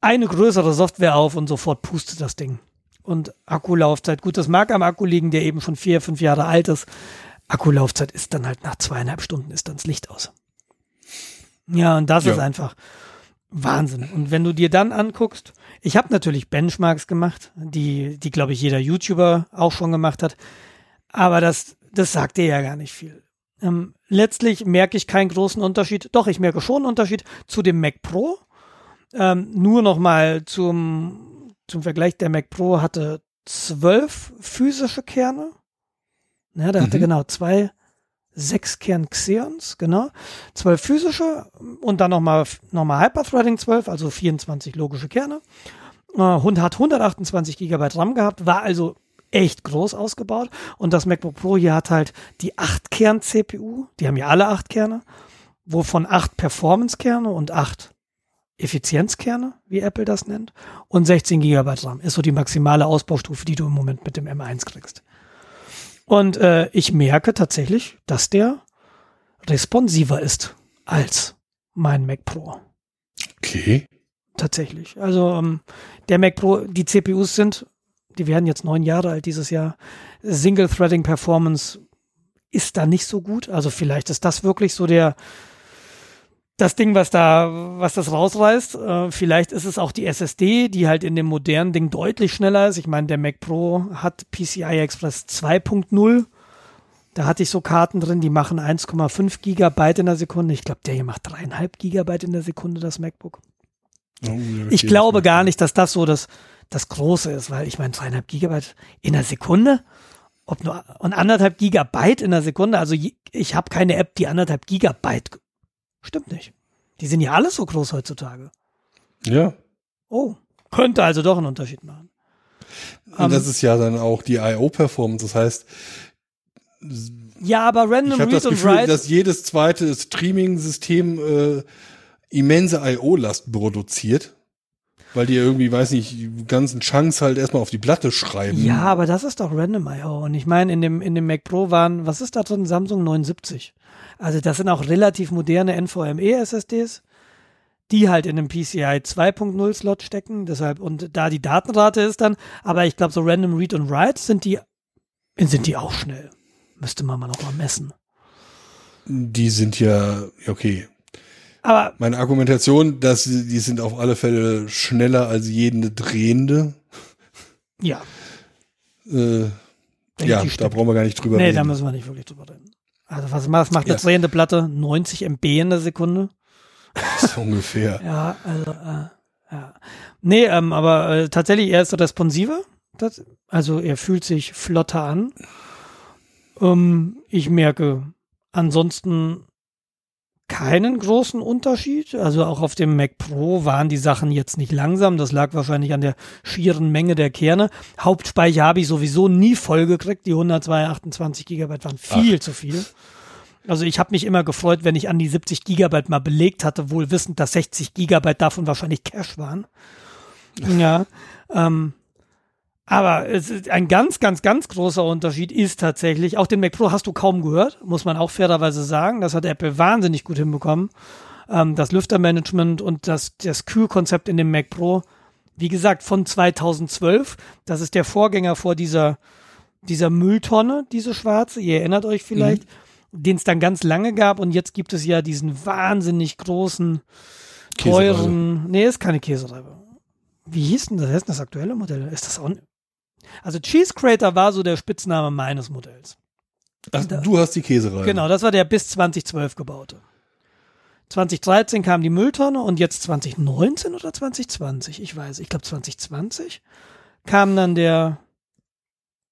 eine größere Software auf und sofort pustet das Ding. Und Akkulaufzeit, gut, das mag am Akku liegen, der eben schon vier, fünf Jahre alt ist. Akkulaufzeit ist dann halt nach zweieinhalb Stunden ist dann das Licht aus. Ja, und das Ja. ist einfach Wahnsinn. Und wenn du dir dann anguckst, ich habe natürlich Benchmarks gemacht, die, die glaube ich jeder YouTuber auch schon gemacht hat, aber das, das sagt dir ja gar nicht viel. Ähm, letztlich merke ich keinen großen Unterschied. Doch, ich merke schon einen Unterschied zu dem Mac Pro. Ähm, nur noch mal zum, zum Vergleich, der Mac Pro hatte zwölf physische Kerne. Ja, der hatte Mhm. genau zwei Sechskern Xeons, genau. Zwölf physische und dann nochmal noch mal Hyperthreading 12, also 24 logische Kerne. Äh, und hat 128 Gigabyte RAM gehabt, war also echt groß ausgebaut. Und das MacBook Pro hier hat halt die 8-Kern-CPU, die haben ja alle 8 Kerne, wovon 8 Performance-Kerne und 8 Effizienzkerne, wie Apple das nennt, und 16 Gigabyte RAM ist so die maximale Ausbaustufe, die du im Moment mit dem M1 kriegst. Und äh, ich merke tatsächlich, dass der responsiver ist als mein Mac Pro. Okay. Tatsächlich. Also ähm, der Mac Pro, die CPUs sind, die werden jetzt neun Jahre alt dieses Jahr. Single Threading Performance ist da nicht so gut. Also vielleicht ist das wirklich so der das Ding, was da, was das rausreißt. Äh, vielleicht ist es auch die SSD, die halt in dem modernen Ding deutlich schneller ist. Ich meine, der Mac Pro hat PCI Express 2.0. Da hatte ich so Karten drin, die machen 1,5 Gigabyte in der Sekunde. Ich glaube, der hier macht dreieinhalb Gigabyte in der Sekunde, das MacBook. Oh, Ich glaube gar nicht, dass das so das, das Große ist, weil ich meine, zweieinhalb Gigabyte in einer Sekunde, ob nur und anderthalb Gigabyte in einer Sekunde, also ich habe keine App, die anderthalb Gigabyte. Stimmt nicht. Die sind ja alle so groß heutzutage. Ja. Oh, könnte also doch einen Unterschied machen. Und Ähm, das ist ja dann auch die IO-Performance. Das heißt, Ja, aber ich Random habe Read das und Gefühl, Write, dass jedes zweite Streaming-System äh, immense IO-Last produziert. Weil die irgendwie, weiß nicht, die ganzen Chunks halt erstmal auf die Platte schreiben. ja, aber das ist doch Random IO. Und ich meine, in dem, in dem Mac Pro waren, was ist da drin? Samsung 79. Also das sind auch relativ moderne NVMe-SSDs, die halt in einem PCI 2.0 Slot stecken. Deshalb, und da die Datenrate ist dann, aber ich glaube, so Random Read und Write sind die, sind die auch schnell. Müsste man mal noch mal messen. Die sind ja, okay. Aber Meine Argumentation, dass die sind auf alle Fälle schneller als jede drehende. ja, Äh, ja, da brauchen wir gar nicht drüber nee, reden. da müssen wir nicht wirklich drüber reden. Also was, was macht eine drehende Platte? 90 MB in der Sekunde? [laughs] so ungefähr. Ja, also, äh, ja. Nee, ähm, aber äh, tatsächlich, er ist responsiver. Das, also er fühlt sich flotter an. Ähm, ich merke ansonsten keinen großen Unterschied. Also auch auf dem Mac Pro waren die Sachen jetzt nicht langsam. Das lag wahrscheinlich an der schieren Menge der Kerne. Hauptspeicher habe ich sowieso nie voll gekriegt. Die 128 Gigabyte waren viel zu viel. Also ich habe mich immer gefreut, wenn ich an die 70 Gigabyte mal belegt hatte, wohl wissend, dass 60 Gigabyte davon wahrscheinlich Cache waren. [laughs] Ja. Ähm, aber es ist ein ganz, ganz, ganz großer Unterschied ist tatsächlich, auch den Mac Pro hast du kaum gehört, muss man auch fairerweise sagen. Das hat Apple wahnsinnig gut hinbekommen. Ähm, das Lüftermanagement und das, das Kühlkonzept in dem Mac Pro, wie gesagt, von 2012. Das ist der Vorgänger vor dieser, dieser Mülltonne, diese schwarze. Ihr erinnert euch vielleicht, den es dann ganz lange gab. Und jetzt gibt es ja diesen wahnsinnig großen, teuren, nee, ist keine Käsereibe. Wie hieß denn das? Ist das aktuelle Modell? Ist das auch, also Cheese Crater war so der Spitzname meines Modells. Ach, du hast die Käsereibe. Genau, das war der bis 2012 gebaute. 2013 kam die Mülltonne und jetzt 2019 oder 2020, ich weiß, ich glaube 2020 kam dann der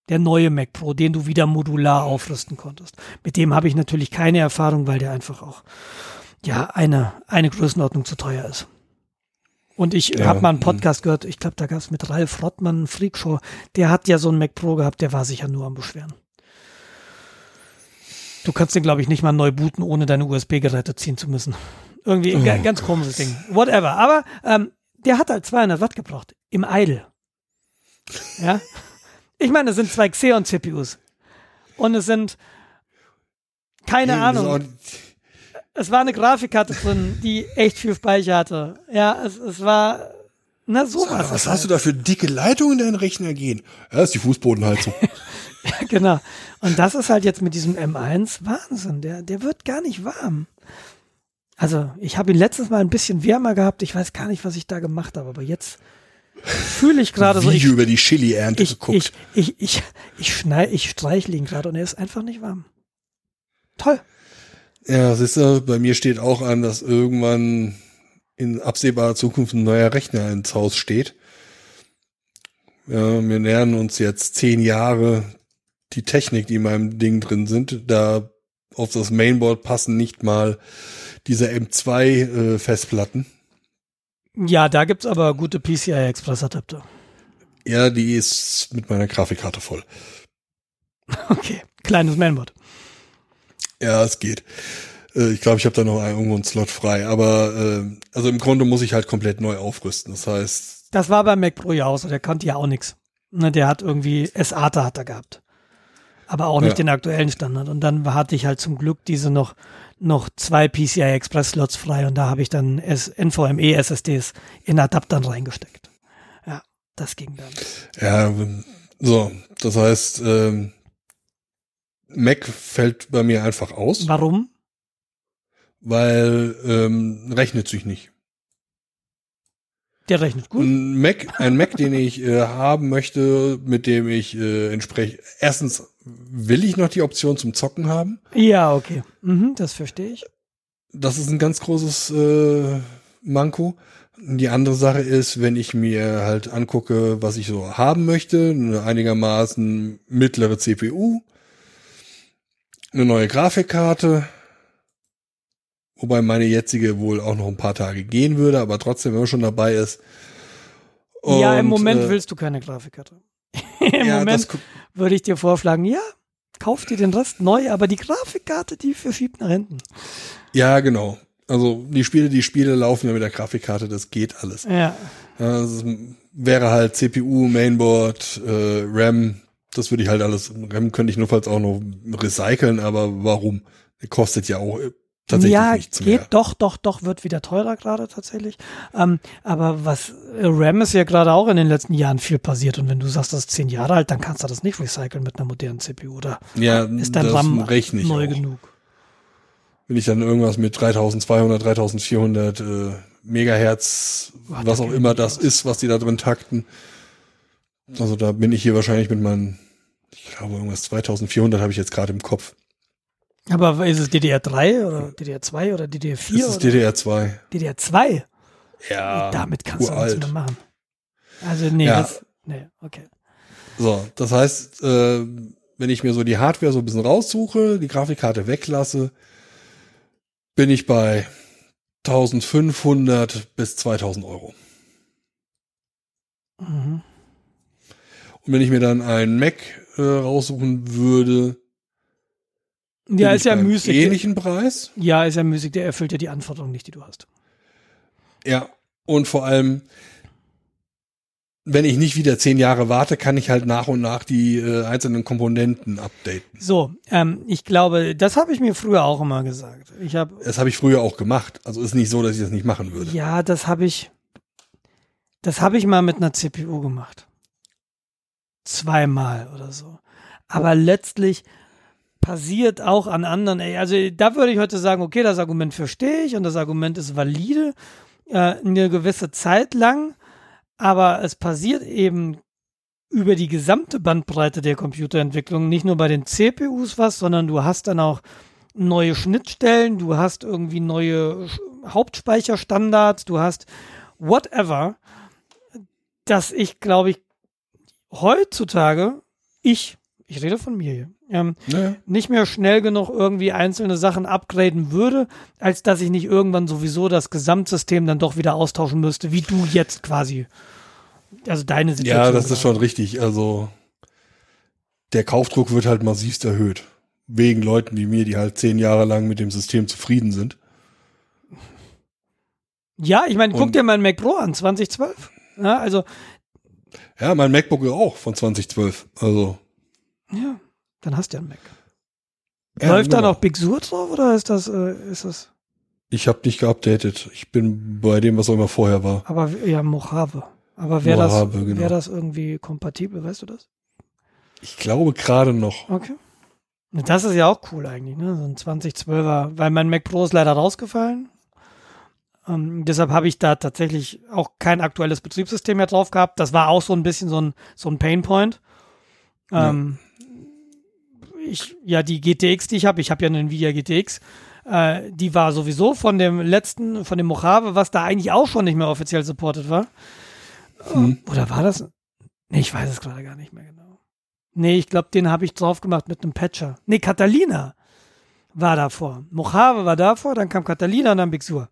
der neue Mac Pro, den du wieder modular aufrüsten konntest. Mit dem habe ich natürlich keine Erfahrung, weil der einfach auch ja eine eine Größenordnung zu teuer ist. Und ich Ja, habe mal einen mhm. Podcast gehört, ich glaube, da gab es mit Ralf Rottmann einen Freakshow, der hat ja so einen Mac Pro gehabt, der war sich ja nur am Beschweren. Du kannst den, glaube ich, nicht mal neu booten, ohne deine USB-Geräte ziehen zu müssen. Irgendwie ein ga- ganz komisches Ding. Whatever. Aber ähm, der hat halt 200 Watt gebraucht. Im Idle. Ja. Ich meine, es sind zwei Xeon-CPUs. Und es sind, keine ist Ahnung, es war eine Grafikkarte drin, die echt viel Speicher hatte. Ja, es, es war, na sowas. Was hast du da für dicke Leitungen in deinen Rechner gehen? Ja, ist die Fußbodenheizung. [laughs] Genau. Und das ist halt jetzt mit diesem M1 Wahnsinn. Der, der wird gar nicht warm. Also, ich habe ihn letztes Mal ein bisschen wärmer gehabt. Ich weiß gar nicht, was ich da gemacht habe, aber jetzt fühle ich gerade so. Ich, Video über die Chili-Ernte ich, geguckt. ich, ich, ich, ich, schnei, ich streichle ihn gerade und er ist einfach nicht warm. Toll. Ja, siehst du, bei mir steht auch an, dass irgendwann in absehbarer Zukunft ein neuer Rechner ins Haus steht. Ja, wir nähern uns jetzt zehn Jahre die Technik, die in meinem Ding drin sind. Da auf das Mainboard passen nicht mal diese M2 äh, Festplatten. Ja, da gibt's aber gute PCI Express Adapter. Ja, die ist mit meiner Grafikkarte voll. [laughs] Okay. Kleines Mainboard. Ja, es geht. Äh, Ich glaube, ich habe da noch einen- irgendwo einen Slot frei. Aber äh, also im Grunde muss ich halt komplett neu aufrüsten. Das heißt, Das war beim Mac Pro ja auch so. Der konnte ja auch nix. Ne, der hat irgendwie SATA hat er gehabt. Aber auch nicht Ja. den aktuellen Standard. Und dann hatte ich halt zum Glück diese noch, noch zwei PCI Express Slots frei und da habe ich dann NVMe SSDs in Adaptern reingesteckt. Ja, das ging dann. Ja, so, das heißt, ähm, Mac fällt bei mir einfach aus, Warum? weil ähm, rechnet sich nicht. Der rechnet gut. Ein Mac, ein Mac, den ich äh, haben möchte, mit dem ich äh, entsprechend. Erstens will ich noch die Option zum Zocken haben. Ja, okay. Mhm, das verstehe ich. Das ist ein ganz großes äh, Manko. Die andere Sache ist, wenn ich mir halt angucke, was ich so haben möchte, eine einigermaßen mittlere CPU, eine neue Grafikkarte, wobei meine jetzige wohl auch noch ein paar Tage gehen würde, aber trotzdem, wenn man schon dabei ist. ja, im Und, Moment äh, willst du keine Grafikkarte. [laughs] Im ja, Moment würde ich dir vorschlagen, ja, kauf dir den Rest neu, aber die Grafikkarte, die verschiebt nach hinten. ja, genau. Also die Spiele, die Spiele laufen ja mit der Grafikkarte, das geht alles. Ja. Ja, das wäre halt CPU, Mainboard, äh, RAM, das würde ich halt alles, RAM könnte ich notfalls auch noch recyceln, aber warum? Kostet ja auch äh, tatsächlich ja, nichts geht mehr. doch, doch, doch, wird wieder teurer gerade tatsächlich. Ähm, aber was äh, RAM ist ja gerade auch in den letzten Jahren viel passiert und wenn du sagst, das ist zehn Jahre alt, dann kannst du das nicht recyceln mit einer modernen CPU oder Ja, ist dein RAM neu auch. genug? Wenn ich dann irgendwas mit 3200, 3400 äh, Megahertz, Boah, was auch immer das ist, was die da drin takten. Also da bin ich hier wahrscheinlich mit meinen, ich glaube irgendwas 2400 habe ich jetzt gerade im Kopf. Aber ist es DDR3 oder DDR2 oder DDR4 Das ist oder DDR2. DDR2? Ja, Damit kannst du uralt. nichts mehr machen. Also nee, Ja. das, nee, okay. So, das heißt, äh, wenn ich mir so die Hardware so ein bisschen raussuche, die Grafikkarte weglasse, bin ich bei 1500 bis 2000 Euro. Mhm. Und wenn ich mir dann einen Mac äh, raussuchen würde, Ja, ist ja müßig. ähnlichen Preis. Ja, ist ja Musik, der erfüllt ja die Anforderungen nicht, die du hast. Ja, und vor allem, wenn ich nicht wieder zehn Jahre warte, kann ich halt nach und nach die äh, einzelnen Komponenten updaten. So, ähm, ich glaube, das habe ich mir früher auch immer gesagt. Ich habe, Das habe ich früher auch gemacht. Also ist nicht so, dass ich das nicht machen würde. ja, das habe ich, das habe ich mal mit einer CPU gemacht. Zweimal oder so. Aber letztlich passiert auch an anderen, ey, also da würde ich heute sagen, okay, das Argument verstehe ich und das Argument ist valide, äh, eine gewisse Zeit lang, aber es passiert eben über die gesamte Bandbreite der Computerentwicklung, nicht nur bei den CPUs was, sondern du hast dann auch neue Schnittstellen, du hast irgendwie neue Hauptspeicherstandards, du hast whatever, dass ich, glaube ich, heutzutage, ich, ich rede von mir hier, ähm, Naja. nicht mehr schnell genug irgendwie einzelne Sachen upgraden würde, als dass ich nicht irgendwann sowieso das Gesamtsystem dann doch wieder austauschen müsste, wie du jetzt quasi. Also deine Situation. Ja, das ist schon richtig. Also der Kaufdruck wird halt massivst erhöht. Wegen Leuten wie mir, die halt zehn Jahre lang mit dem System zufrieden sind. Ja, ich meine, guck dir mein Mac Pro an, 2012. Ja, also, Ja, mein MacBook auch von 2012. Also ja, dann hast du ja einen Mac. ja, Läuft da genau. noch Big Sur drauf oder ist das, äh, ist das, Ich habe nicht geupdatet. Ich bin bei dem, was auch immer vorher war. aber ja, Mojave. Aber wäre das, genau. wäre das irgendwie kompatibel, weißt du das? Ich glaube gerade noch. Okay. Das ist ja auch cool eigentlich, ne? So ein 2012er, weil mein Mac Pro ist leider rausgefallen. Ähm, deshalb habe ich da tatsächlich auch kein aktuelles Betriebssystem mehr drauf gehabt. Das war auch so ein bisschen so ein, so ein Painpoint. Ähm, Ich, ja, die GTX, die ich habe, ich habe ja eine Nvidia GTX, äh, die war sowieso von dem letzten, von dem Mojave, was da eigentlich auch schon nicht mehr offiziell supported war. Hm. Oder war das? Nee, ich weiß es gerade gar nicht mehr genau. Nee, ich glaube, den habe ich drauf gemacht mit einem Patcher. Nee, Catalina war davor. Mojave war davor, dann kam Catalina und dann Big Sur.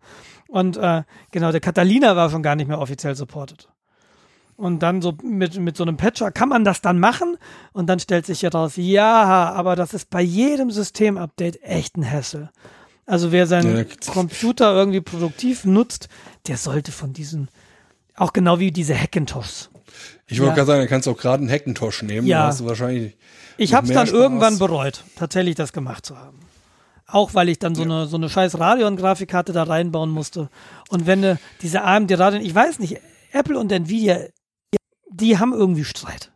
Und äh, genau, der Catalina war schon gar nicht mehr offiziell supported. Und dann so mit, mit so einem Patcher kann man das dann machen und dann stellt sich ja raus, ja, aber das ist bei jedem Systemupdate echt ein Hassel. Also wer seinen Ja, Computer irgendwie produktiv nutzt, der sollte von diesen, auch genau wie diese Hackintoshs. Ich wollte Ja. gerade sagen, da kannst du auch gerade einen Hackintosh nehmen. Ja. Hast du wahrscheinlich. Ich habe es dann Spaß. irgendwann bereut, tatsächlich das gemacht zu haben. Auch weil ich dann so eine so eine scheiß Radeon-Grafikkarte da reinbauen musste. Und wenn du diese AMD Radeon, ich weiß nicht, Apple und Nvidia, die haben irgendwie Streit.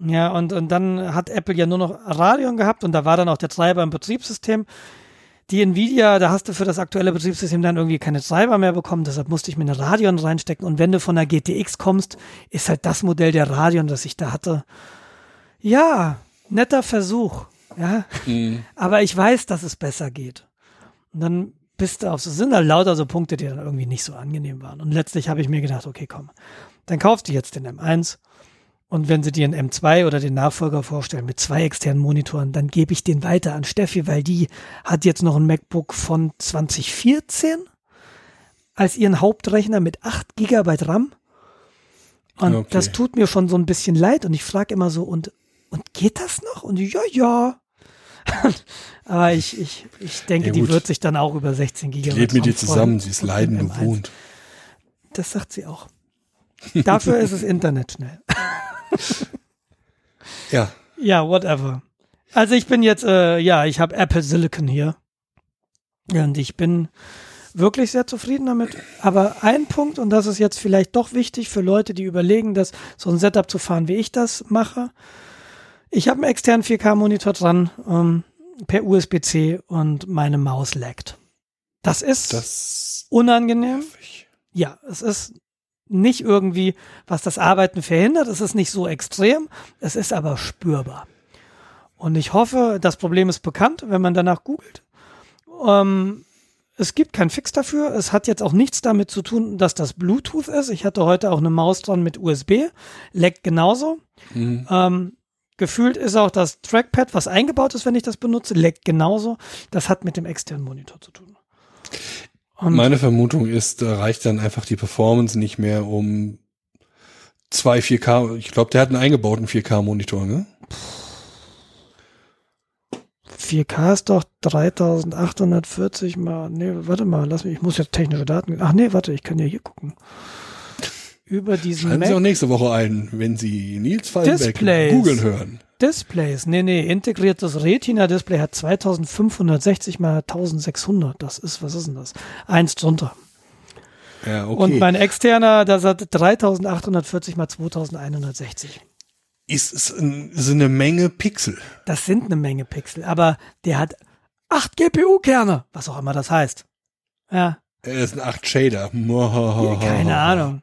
Ja, und, und dann hat Apple ja nur noch Radeon gehabt und da war dann auch der Treiber im Betriebssystem. Die Nvidia, da hast du für das aktuelle Betriebssystem dann irgendwie keine Treiber mehr bekommen, deshalb musste ich mir eine Radeon reinstecken. Und wenn du von der GTX kommst, ist halt das Modell der Radeon, das ich da hatte. Ja, netter Versuch, ja. Mhm. Aber ich weiß, dass es besser geht. Und dann bist du auf so, sind da lauter so Punkte, die dann irgendwie nicht so angenehm waren. Und letztlich habe ich mir gedacht, okay, komm, dann kaufst du jetzt den M1 und wenn sie dir einen M2 oder den Nachfolger vorstellen mit zwei externen Monitoren, dann gebe ich den weiter an Steffi, weil die hat jetzt noch ein MacBook von 2014 als ihren Hauptrechner mit 8 GB RAM. Und Okay. das tut mir schon so ein bisschen leid. Und ich frage immer so, und, und geht das noch? Und ja, ja. [laughs] Aber ich, ich, ich denke, Ja, die wird sich dann auch über 16 GB Die lebt mit dir zusammen, sie ist Und Leiden mit M1. gewohnt. Das sagt sie auch. Dafür ist es Internet schnell. [laughs] Ja, Ja, whatever. Also ich bin jetzt, äh, ja, ich habe Apple Silicon hier. Und ich bin wirklich sehr zufrieden damit. Aber ein Punkt, und das ist jetzt vielleicht doch wichtig für Leute, die überlegen, das so ein Setup zu fahren, wie ich das mache. Ich habe einen externen 4K-Monitor dran, ähm, per USB-C und meine Maus laggt. Das ist das unangenehm. Ja, es ist nicht irgendwie, was das Arbeiten verhindert. Es ist nicht so extrem. Es ist aber spürbar. Und ich hoffe, das Problem ist bekannt, wenn man danach googelt. Ähm, es gibt keinen Fix dafür. Es hat jetzt auch nichts damit zu tun, dass das Bluetooth ist. Ich hatte heute auch eine Maus dran mit USB. Leckt genauso. Mhm. Ähm, gefühlt ist auch das Trackpad, was eingebaut ist, wenn ich das benutze, leckt genauso. Das hat mit dem externen Monitor zu tun. Und Meine Vermutung ist, da reicht dann einfach die Performance nicht mehr um zwei 4K. Ich glaube, der hat einen eingebauten 4K-Monitor, ne? 4K ist doch 3840 mal, nee, warte mal, lass mich, ich muss jetzt technische Daten, ach nee, warte, ich kann ja hier gucken. Über diesen Schreiben Sie auch Mac nächste Woche ein, wenn Sie Nils Fallenbeck googeln hören. Displays, nee, nee, integriertes Retina-Display hat 2560 mal 1600, das ist, was ist denn das? Eins drunter. Ja, okay. Und mein externer, das hat 3840 mal 2160. ist, ist, ist eine Menge Pixel. Das sind eine Menge Pixel, aber der hat acht GPU-Kerne, was auch immer das heißt. Ja, Er ist ein 8 Shader. Keine Ahnung.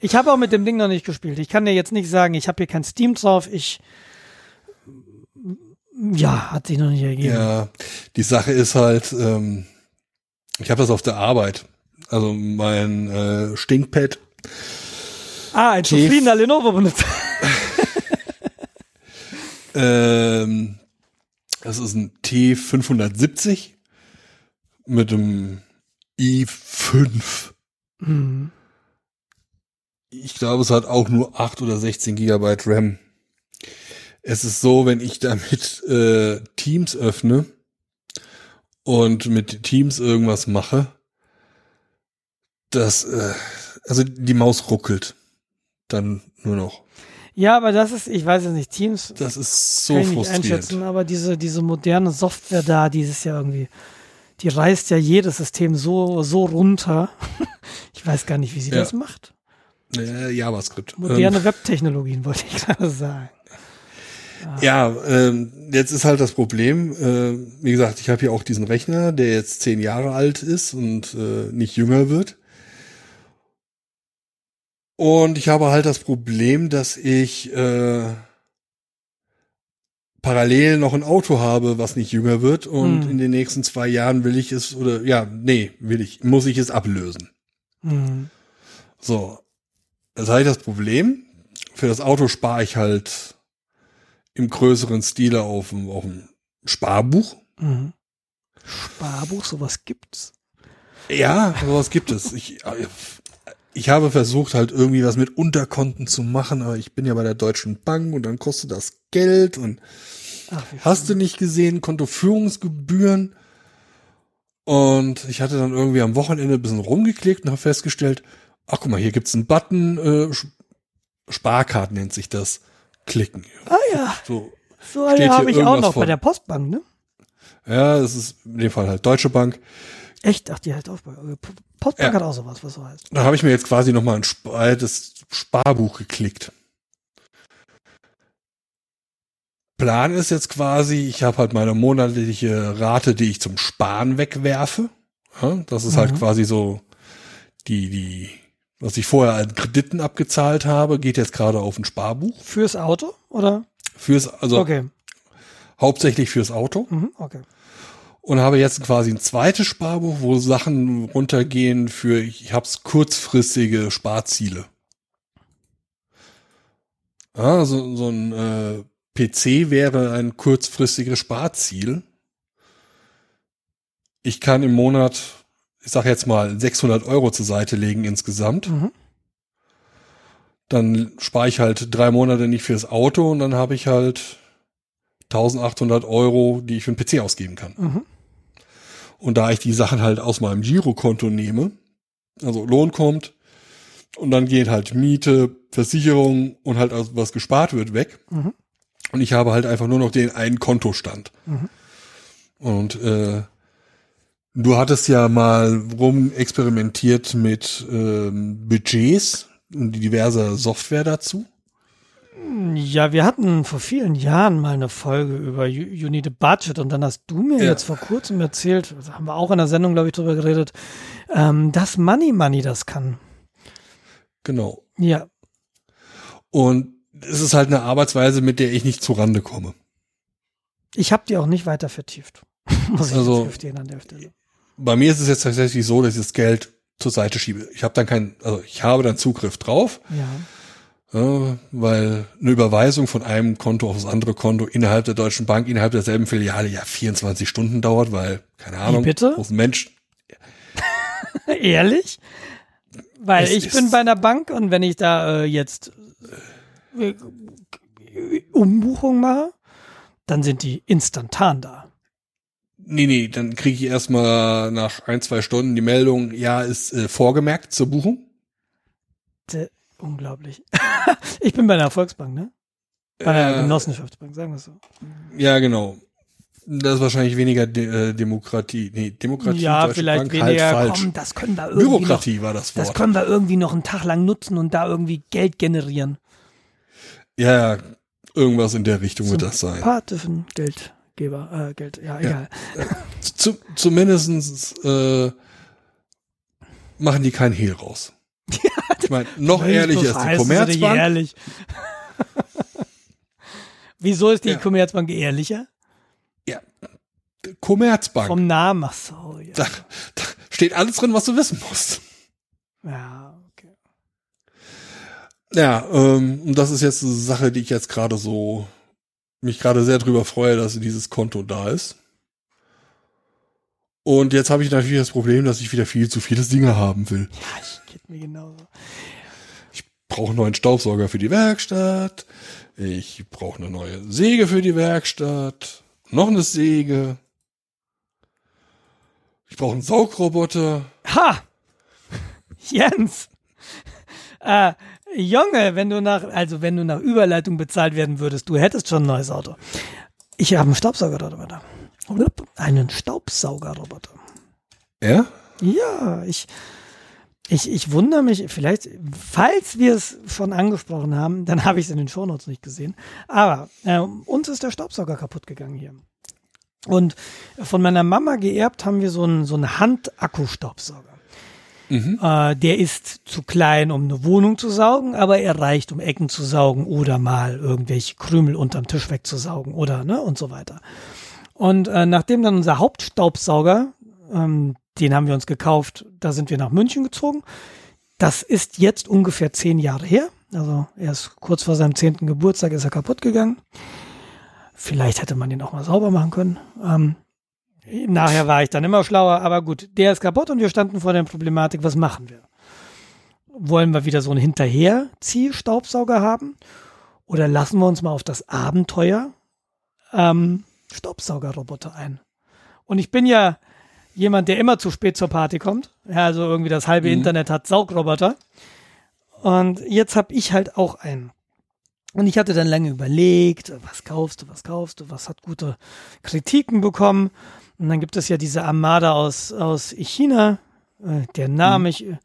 Ich habe auch mit dem Ding noch nicht gespielt. Ich kann dir jetzt nicht sagen, ich habe hier kein Steam drauf. Ich ja, hat sich noch nicht ergeben. Ja, die Sache ist halt, ähm, ich habe das auf der Arbeit. Also mein äh, Stinkpad. Ah, ein zufriedener Lenovo-Benutzer. [laughs] Ähm, das ist ein T570 mit dem i5. Hm. Ich glaube, es hat auch nur 8 oder 16 Gigabyte RAM. Es ist so, wenn ich damit äh, Teams öffne und mit Teams irgendwas mache, dass äh, also die Maus ruckelt dann nur noch. Ja, aber das ist, ich weiß es nicht, Teams Das ist so kann ich nicht frustrierend. einschätzen, aber diese, diese moderne Software da, die ist ja irgendwie, die reißt ja jedes System so, so runter. [laughs] ich weiß gar nicht, wie sie Ja. das macht. Äh, JavaScript. Moderne Webtechnologien, wollte ich [laughs] gerade sagen. Ja, ähm, jetzt ist halt das Problem, äh, wie gesagt, ich habe hier auch diesen Rechner, der jetzt zehn Jahre alt ist und äh, nicht jünger wird. Und ich habe halt das Problem, dass ich äh, parallel noch ein Auto habe, was nicht jünger wird und Hm. in den nächsten zwei Jahren will ich es oder ja, nee, will ich, muss ich es ablösen. Hm. So, das habe ich das Problem. Für das Auto spare ich halt im größeren Stile auf, dem- auf dem Sparbuch. Mhm. Sparbuch, sowas gibt's. Ja, sowas gibt es. Ich, ich habe versucht, halt irgendwie was mit Unterkonten zu machen, aber ich bin ja bei der Deutschen Bank und dann kostet das Geld und Ach, hast du nicht gesehen, Kontoführungsgebühren. Und ich hatte dann irgendwie am Wochenende ein bisschen rumgeklickt und habe festgestellt, ach guck mal, hier gibt's einen Button, äh, Sparkart nennt sich das. Klicken. Ah ja, So, so eine habe ich auch noch bei von- der Postbank, ne? ja, das ist in dem Fall halt Deutsche Bank. Echt? Ach, die halt auch bei äh, Postbank Ja. hat auch sowas, was so heißt. Da habe ich mir jetzt quasi nochmal ein altes Sparbuch geklickt. Plan ist jetzt quasi, ich habe halt meine monatliche Rate, die ich zum Sparen wegwerfe. Das ist halt Mhm. quasi so die, die, was ich vorher an Krediten abgezahlt habe, geht jetzt gerade auf ein Sparbuch. Fürs Auto, oder? Fürs, also okay. hauptsächlich fürs Auto. Mhm, okay. und habe jetzt quasi ein zweites Sparbuch, wo Sachen runtergehen für, ich hab's kurzfristige Sparziele. Ja, so, so ein äh, PC wäre ein kurzfristiges Sparziel. Ich kann im Monat, ich sag jetzt mal, 600 Euro zur Seite legen insgesamt. Mhm. Dann spare ich halt drei Monate nicht fürs Auto und dann habe ich halt 1800 Euro, die ich für einen PC ausgeben kann. Mhm. Und da ich die Sachen halt aus meinem Girokonto nehme, also Lohn kommt und dann geht halt Miete, Versicherung und halt was gespart wird weg. Mhm. Und ich habe halt einfach nur noch den einen Kontostand. Mhm. Und äh, du hattest ja mal rum experimentiert mit ähm, Budgets und diverser Software dazu. Ja, wir hatten vor vielen Jahren mal eine Folge über You, you Need a Budget und dann hast du mir Ja. jetzt vor kurzem erzählt, da haben wir auch in der Sendung, glaube ich, drüber geredet, ähm, dass Money Money das kann. Genau. Ja, Und es ist halt eine Arbeitsweise, mit der ich nicht zurande komme. ich habe die auch nicht weiter vertieft. [laughs] Muss ich Also- jetzt gestehen an der Stelle. Bei mir ist es jetzt tatsächlich so, dass ich das Geld zur Seite schiebe. Ich habe dann kein, also ich habe dann Zugriff drauf, Ja. ja, weil eine Überweisung von einem Konto auf das andere Konto innerhalb der Deutschen Bank, innerhalb derselben Filiale ja 24 Stunden dauert, weil, keine Ahnung, bitte? wo ist ein Mensch, [laughs] Ehrlich? Weil Es ich bin bei einer Bank und wenn ich da äh, jetzt äh, Umbuchung mache, dann sind die instantan da. Nee, nee, dann kriege ich erstmal nach ein, zwei Stunden die Meldung, ja, ist äh, vorgemerkt zur Buchung. Dä- Unglaublich. [laughs] ich bin bei einer Volksbank, ne? Bei einer Äh, Genossenschaftsbank, sagen wir es so. Ja, genau. Das ist wahrscheinlich weniger De äh, Demokratie. Nee, Demokratie, ja, vielleicht Bank, weniger. halt. Komm, das können wir irgendwie noch, Bürokratie war das das Wort. können wir irgendwie noch einen Tag lang nutzen und da irgendwie Geld generieren. Ja, ja, irgendwas in der Richtung wird das sein. Sympathischen Geldgeber, äh, Geld, ja, egal. Zu, zumindestens äh, machen die keinen Hehl raus. [laughs] ich meine, noch ehrlicher ist die Commerzbank. Ehrlich. [laughs] Wieso ist die Ja. Commerzbank ehrlicher? Ja, Commerzbank. Vom Namen, ach so, ja. Da, da steht alles drin, was du wissen musst. Ja, okay. Ja, ähm, und das ist jetzt eine Sache, die ich jetzt gerade so mich gerade sehr drüber freue, dass dieses Konto da ist. Und jetzt habe ich natürlich das Problem, dass ich wieder viel zu viele Dinge haben will. Ja, ich geht mir genauso. brauche einen neuen Staubsauger für die Werkstatt. Ich brauche eine neue Säge für die Werkstatt. Noch eine Säge. Ich brauche einen Saugroboter. Ha! [laughs] Jens! Äh, Junge, wenn du nach, also wenn du nach Überleitung bezahlt werden würdest, du hättest schon ein neues Auto. Ich habe einen Staubsaugerroboter. Einen Staubsaugerroboter. Ja? Ja, ich, ich, ich wundere mich, vielleicht, falls wir es schon angesprochen haben, dann habe ich es in den Shownotes nicht gesehen. Aber äh, uns ist der Staubsauger kaputt gegangen hier. Und von meiner Mama geerbt haben wir so einen, so einen Hand-Akku-Staubsauger. Mhm. Äh, der ist zu klein, um eine Wohnung zu saugen, aber er reicht, um Ecken zu saugen oder mal irgendwelche Krümel unterm Tisch wegzusaugen oder ne und so weiter. Und äh, nachdem dann unser Hauptstaubsauger, ähm, den haben wir uns gekauft, da sind wir nach München gezogen. Das ist jetzt ungefähr zehn Jahre her. Also er ist kurz vor seinem zehnten Geburtstag ist er kaputt gegangen. Vielleicht hätte man den auch mal sauber machen können. Ähm, nachher war ich dann immer schlauer, aber gut, der ist kaputt und wir standen vor der Problematik, was machen wir? Wollen wir wieder so einen Hinterherziehstaubsauger haben? Oder lassen wir uns mal auf das Abenteuer ähm, Staubsaugerroboter ein? Und ich bin ja jemand, der immer zu spät zur Party kommt. Ja, also irgendwie das halbe Mhm. Internet hat Saugroboter. Und jetzt habe ich halt auch einen. Und ich hatte dann lange überlegt, was kaufst du, was kaufst du, was hat gute Kritiken bekommen. Und dann gibt es ja diese Armada aus, aus China, äh, der Name, ich äh,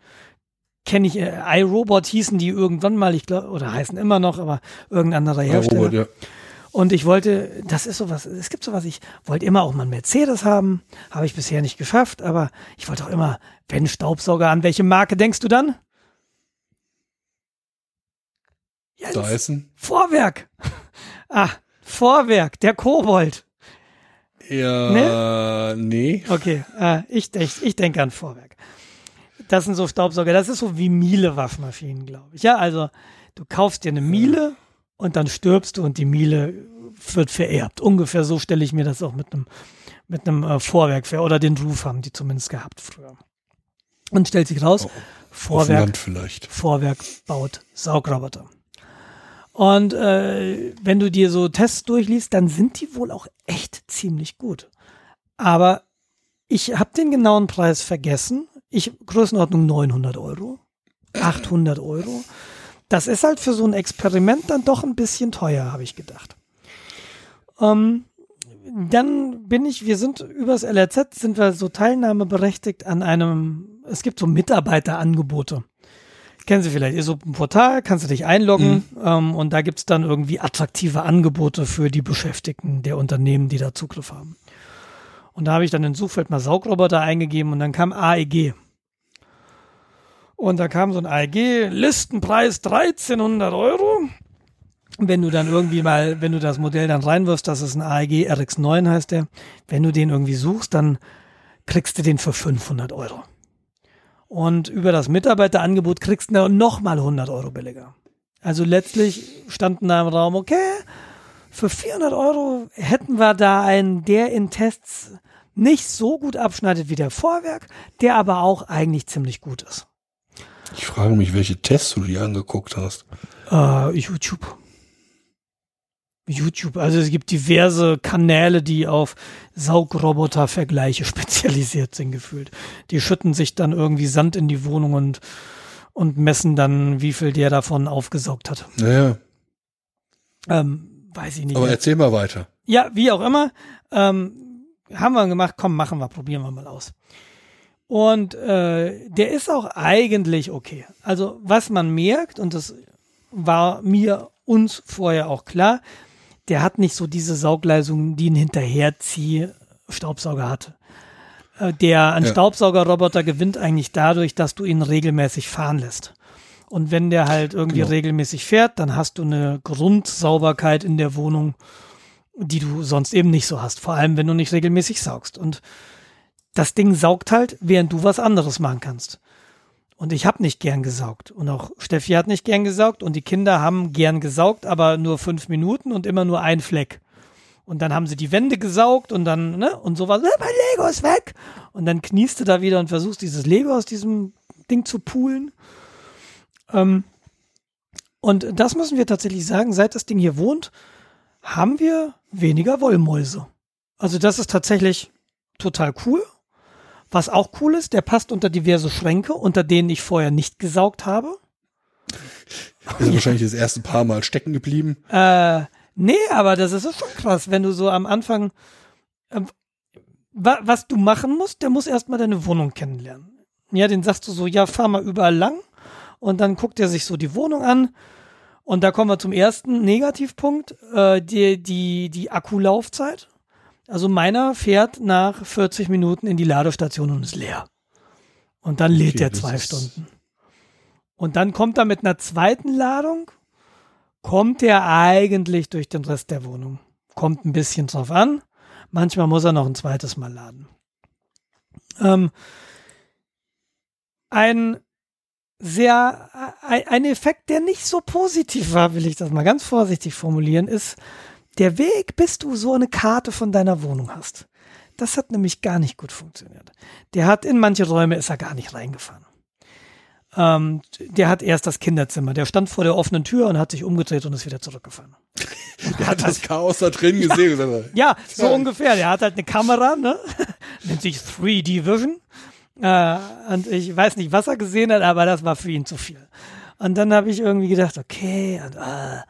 kenne ich, äh, iRobot hießen die irgendwann mal, ich glaube, oder heißen immer noch, aber irgendein anderer Hersteller. Robert, ja. Und ich wollte, das ist sowas, es gibt sowas, ich wollte immer auch mal einen Mercedes haben, habe ich bisher nicht geschafft, aber ich wollte auch immer, wenn Staubsauger, an welche Marke denkst du dann? Jens, Dyson. Vorwerk. [laughs] Ah, Vorwerk, der Kobold. Ja, nee. Okay, äh, ich, ich, ich denke an Vorwerk. Das sind so Staubsauger, das ist so wie Miele-Waschmaschinen, glaube ich. Ja, also du kaufst dir eine Miele und dann stirbst du und die Miele wird vererbt. Ungefähr so stelle ich mir das auch mit einem mit einem äh, Vorwerk vor. Oder den Ruf haben die zumindest gehabt früher. Und stellt sich raus, Oh, Vorwerk. Vorwerk baut Saugroboter. Und äh, wenn du dir so Tests durchliest, dann sind die wohl auch echt ziemlich gut. Aber ich habe den genauen Preis vergessen. Ich Größenordnung 900 Euro, 800 Euro. Das ist halt für so ein Experiment dann doch ein bisschen teuer, habe ich gedacht. Ähm, dann bin ich, wir sind übers LRZ, sind wir so teilnahmeberechtigt an einem, es gibt so Mitarbeiterangebote. Kennen Sie vielleicht, ist so ein Portal, kannst du dich einloggen ähm, und da gibt's dann irgendwie attraktive Angebote für die Beschäftigten der Unternehmen, die da Zugriff haben. Und da habe ich dann in Suchfeld mal Saugroboter eingegeben und dann kam AEG. Und da kam so ein AEG, Listenpreis 1300 Euro. Wenn du dann irgendwie mal, wenn du das Modell dann reinwirfst, das ist ein AEG RX9 heißt der, wenn du den irgendwie suchst, dann kriegst du den für 500 Euro. Und über das Mitarbeiterangebot kriegst du noch mal 100 Euro billiger. Also letztlich standen da im Raum, okay, für 400 Euro hätten wir da einen, der in Tests nicht so gut abschneidet wie der Vorwerk, der aber auch eigentlich ziemlich gut ist. Ich frage mich, welche Tests du dir angeguckt hast. Äh, YouTube. YouTube, also es gibt diverse Kanäle, die auf Saugroboter-Vergleiche [laughs] spezialisiert sind, gefühlt. Die schütten sich dann irgendwie Sand in die Wohnung und, und messen dann, wie viel der davon aufgesaugt hat. Naja, Ähm, weiß ich nicht. aber erzähl mal weiter. Ja, wie auch immer. Ähm, haben wir gemacht, komm, machen wir, probieren wir mal aus. Und äh, der ist auch eigentlich okay. Also was man merkt, und das war mir uns vorher auch klar, der hat nicht so diese Saugleistung, die ein Hinterherzieh-Staubsauger hat. Äh, Der ein Ja. Staubsaugerroboter gewinnt eigentlich dadurch, dass du ihn regelmäßig fahren lässt. Und wenn der halt irgendwie Genau. regelmäßig fährt, dann hast du eine Grundsauberkeit in der Wohnung, die du sonst eben nicht so hast. Vor allem, wenn du nicht regelmäßig saugst. Und das Ding saugt halt, während du was anderes machen kannst. Und ich habe nicht gern gesaugt. Und auch Steffi hat nicht gern gesaugt. Und die Kinder haben gern gesaugt, aber nur fünf Minuten und immer nur ein Fleck. Und dann haben sie die Wände gesaugt und dann, ne, und sowas, "Äh, mein Lego ist weg. Und dann kniest du da wieder und versuchst dieses Lego aus diesem Ding zu poolen. Ähm, und das müssen wir tatsächlich sagen, seit das Ding hier wohnt, haben wir weniger Wollmäuse. Also das ist tatsächlich total cool. Was auch cool ist, der passt unter diverse Schränke, unter denen ich vorher nicht gesaugt habe. Ist wahrscheinlich das erste paar Mal stecken geblieben. Äh, nee, aber das ist schon krass, wenn du so am Anfang, ähm, wa was du machen musst, der muss erstmal deine Wohnung kennenlernen. Ja, den sagst du so, ja, fahr mal überall lang und dann guckt er sich so die Wohnung an und da kommen wir zum ersten Negativpunkt, äh, die, die, die Akkulaufzeit. Also meiner fährt nach 40 Minuten in die Ladestation und ist leer. Und dann lädt Okay, er zwei Stunden. Und dann kommt er mit einer zweiten Ladung kommt er eigentlich durch den Rest der Wohnung. Kommt ein bisschen drauf an. Manchmal muss er noch ein zweites Mal laden. Ähm, ein sehr, ein Effekt, der nicht so positiv war, will ich das mal ganz vorsichtig formulieren, ist der Weg, bis du so eine Karte von deiner Wohnung hast. Das hat nämlich gar nicht gut funktioniert. Der hat in manche Räume ist er gar nicht reingefahren. Ähm, der hat erst das Kinderzimmer. Der stand vor der offenen Tür und hat sich umgedreht und ist wieder zurückgefahren. [laughs] Der hat das [laughs] Chaos da drin gesehen. gesagt, [laughs] Ja, so Ja. ungefähr. Der hat halt eine Kamera, ne? Nennt sich 3D Vision. Äh, und ich weiß nicht, was er gesehen hat, aber das war für ihn zu viel. Und dann habe ich irgendwie gedacht, okay, und, äh,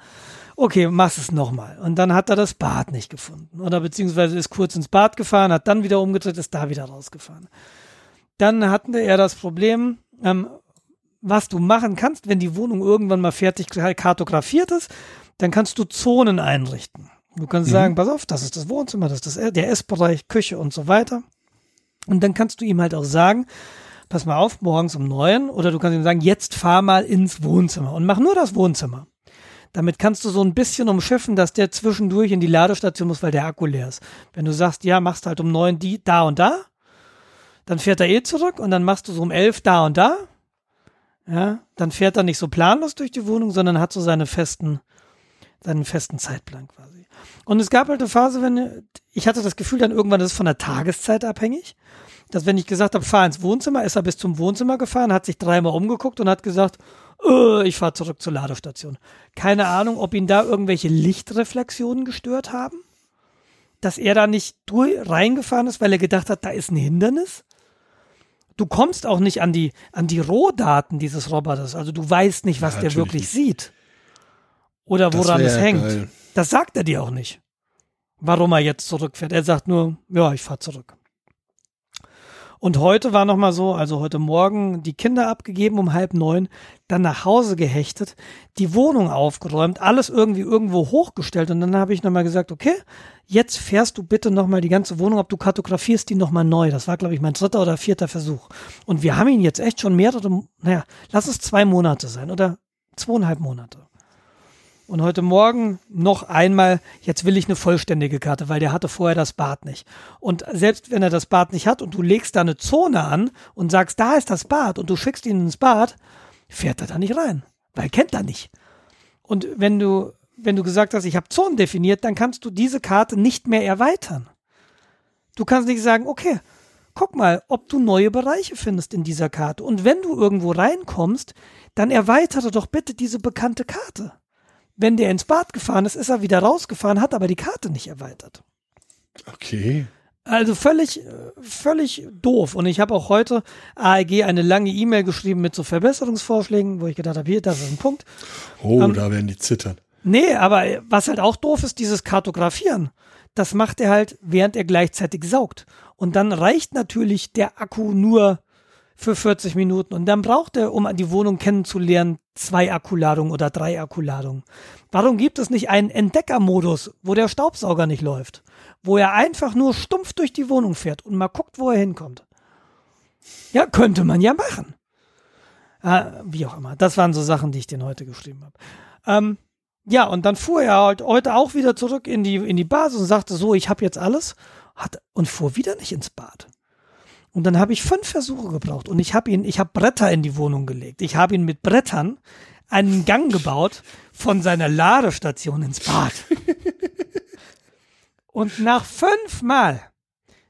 okay, mach's es nochmal. Und dann hat er das Bad nicht gefunden. Oder beziehungsweise ist kurz ins Bad gefahren, hat dann wieder umgedreht, ist da wieder rausgefahren. Dann hatten er das Problem, ähm, was du machen kannst, wenn die Wohnung irgendwann mal fertig kartografiert ist, dann kannst du Zonen einrichten. Du kannst Mhm. sagen, pass auf, das ist das Wohnzimmer, das ist das, der Essbereich, Küche und so weiter. Und dann kannst du ihm halt auch sagen, pass mal auf, morgens um neun, oder du kannst ihm sagen, jetzt fahr mal ins Wohnzimmer und mach nur das Wohnzimmer. Damit kannst du so ein bisschen umschiffen, dass der zwischendurch in die Ladestation muss, weil der Akku leer ist. Wenn du sagst, ja, machst halt um neun die da und da, dann fährt er eh zurück und dann machst du so um elf da und da. Ja, dann fährt er nicht so planlos durch die Wohnung, sondern hat so seine festen, seinen festen Zeitplan quasi. Und es gab halt eine Phase, wenn ich hatte das Gefühl, dann irgendwann ist es von der Tageszeit abhängig, dass wenn ich gesagt habe, fahr ins Wohnzimmer, ist er bis zum Wohnzimmer gefahren, hat sich dreimal umgeguckt und hat gesagt, äh, ich fahre zurück zur Ladestation. Keine Ahnung, ob ihn da irgendwelche Lichtreflexionen gestört haben, dass er da nicht durch, reingefahren ist, weil er gedacht hat, da ist ein Hindernis. Du kommst auch nicht an die, an die Rohdaten dieses Roboters. Also du weißt nicht, was Ja, der wirklich nicht. sieht. Oder woran es hängt. geil. Das sagt er dir auch nicht. Warum er jetzt zurückfährt. Er sagt nur, ja, ich fahr zurück. Und heute war noch mal so, also heute Morgen die Kinder abgegeben um halb neun, dann nach Hause gehechtet, die Wohnung aufgeräumt, alles irgendwie irgendwo hochgestellt und dann habe ich noch mal gesagt, okay, jetzt fährst du bitte noch mal die ganze Wohnung, ob du kartografierst die noch mal neu. Das war glaube ich mein dritter oder vierter Versuch. Und wir haben ihn jetzt echt schon mehrere, naja, lass es zwei Monate sein oder zweieinhalb Monate. Und heute Morgen noch einmal, jetzt will ich eine vollständige Karte, weil der hatte vorher das Bad nicht. Und selbst wenn er das Bad nicht hat und du legst da eine Zone an und sagst, da ist das Bad und du schickst ihn ins Bad, fährt er da nicht rein, weil kennt er nicht. Und wenn du, wenn du gesagt hast, ich habe Zonen definiert, dann kannst du diese Karte nicht mehr erweitern. Du kannst nicht sagen, okay, guck mal, ob du neue Bereiche findest in dieser Karte. Und wenn du irgendwo reinkommst, dann erweitere doch bitte diese bekannte Karte. Wenn der ins Bad gefahren ist, ist er wieder rausgefahren, hat aber die Karte nicht erweitert. Okay. Also völlig, äh, völlig doof. Und ich habe auch heute AEG eine lange E-Mail geschrieben mit so Verbesserungsvorschlägen, wo ich gedacht habe, hier, das ist ein Punkt. Oh, Ähm, da werden die zittern. Nee, aber was halt auch doof ist, dieses Kartografieren. Das macht er halt, während er gleichzeitig saugt. Und dann reicht natürlich der Akku nur für 40 Minuten. Und dann braucht er, um die Wohnung kennenzulernen, zwei Akkuladungen oder drei Akkuladungen. Warum gibt es nicht einen Entdeckermodus, wo der Staubsauger nicht läuft? Wo er einfach nur stumpf durch die Wohnung fährt und mal guckt, wo er hinkommt. Ja, könnte man ja machen. Ah, wie auch immer. Das waren so Sachen, die ich den heute geschrieben habe. Ähm, ja, und dann fuhr er halt heute auch wieder zurück in die, in die Basis und sagte so, ich habe jetzt alles. Hat, und fuhr wieder nicht ins Bad. Und dann habe ich fünf Versuche gebraucht und ich habe ihn, ich habe Bretter in die Wohnung gelegt. Ich habe ihn mit Brettern einen Gang gebaut von seiner Ladestation ins Bad. [laughs] und nach fünfmal,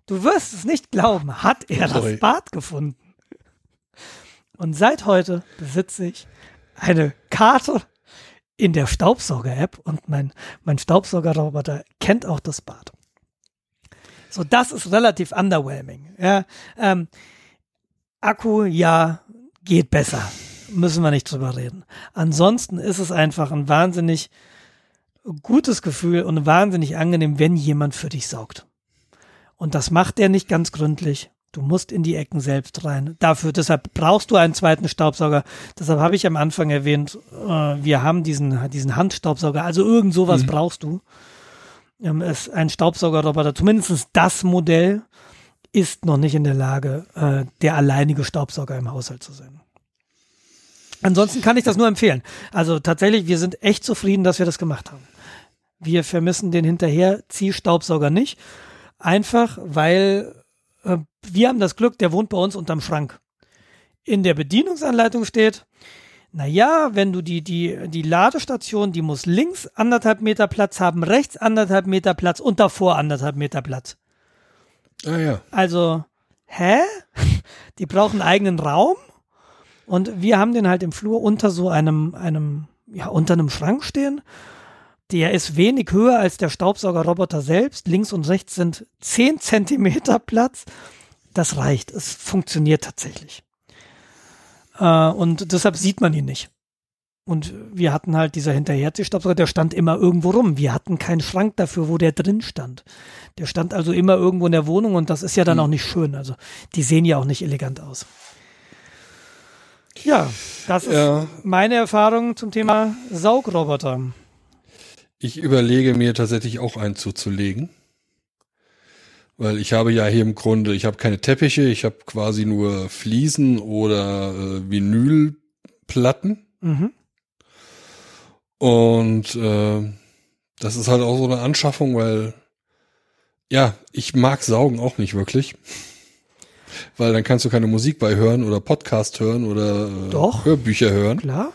du wirst es nicht glauben, hat er das Bad gefunden. Und seit heute besitze ich eine Karte in der Staubsauger-App und mein, mein Staubsaugerroboter kennt auch das Bad. So, das ist relativ underwhelming. Ja, ähm, Akku, ja, geht besser. Müssen wir nicht drüber reden. Ansonsten ist es einfach ein wahnsinnig gutes Gefühl und wahnsinnig angenehm, wenn jemand für dich saugt. Und das macht er nicht ganz gründlich. Du musst in die Ecken selbst rein. Dafür, deshalb brauchst du einen zweiten Staubsauger. Deshalb habe ich am Anfang erwähnt, äh, wir haben diesen, diesen Handstaubsauger. Also irgend sowas brauchst du. Ähm, es, ein Staubsaugerroboter, zumindest das Modell, ist noch nicht in der Lage, äh, der alleinige Staubsauger im Haushalt zu sein. Ansonsten kann ich das nur empfehlen. Also tatsächlich, wir sind echt zufrieden, dass wir das gemacht haben. Wir vermissen den Hinterher-Ziehstaubsauger nicht. Einfach, weil äh, wir haben das Glück, der wohnt bei uns unterm Schrank. In der Bedienungsanleitung steht, naja, wenn du die, die, die Ladestation, die muss links anderthalb Meter Platz haben, rechts anderthalb Meter Platz und davor anderthalb Meter Platz. Ah ja. Also, hä? [laughs] Die brauchen einen eigenen Raum? Und wir haben den halt im Flur unter so einem, einem, ja, unter einem Schrank stehen. Der ist wenig höher als der Staubsaugerroboter selbst. Links und rechts sind 10 Zentimeter Platz. Das reicht. Es funktioniert tatsächlich. Äh, und deshalb sieht man ihn nicht. Und wir hatten halt dieser Hinterherziehstaubsauger, der stand immer irgendwo rum. Wir hatten keinen Schrank dafür, wo der drin stand. Der stand also immer irgendwo in der Wohnung und das ist ja dann auch nicht schön. Also die sehen ja auch nicht elegant aus. Ja, das ist Ja. meine Erfahrung zum Thema Saugroboter. Ich überlege mir tatsächlich auch einen zuzulegen. Weil ich habe ja hier im Grunde, ich habe keine Teppiche, ich habe quasi nur Fliesen oder äh, Vinylplatten. Mhm. Und äh, das ist halt auch so eine Anschaffung, weil ja, ich mag Saugen auch nicht wirklich. [laughs] Weil dann kannst du keine Musik bei hören oder Podcast hören oder äh, Doch. Hörbücher hören. Klar.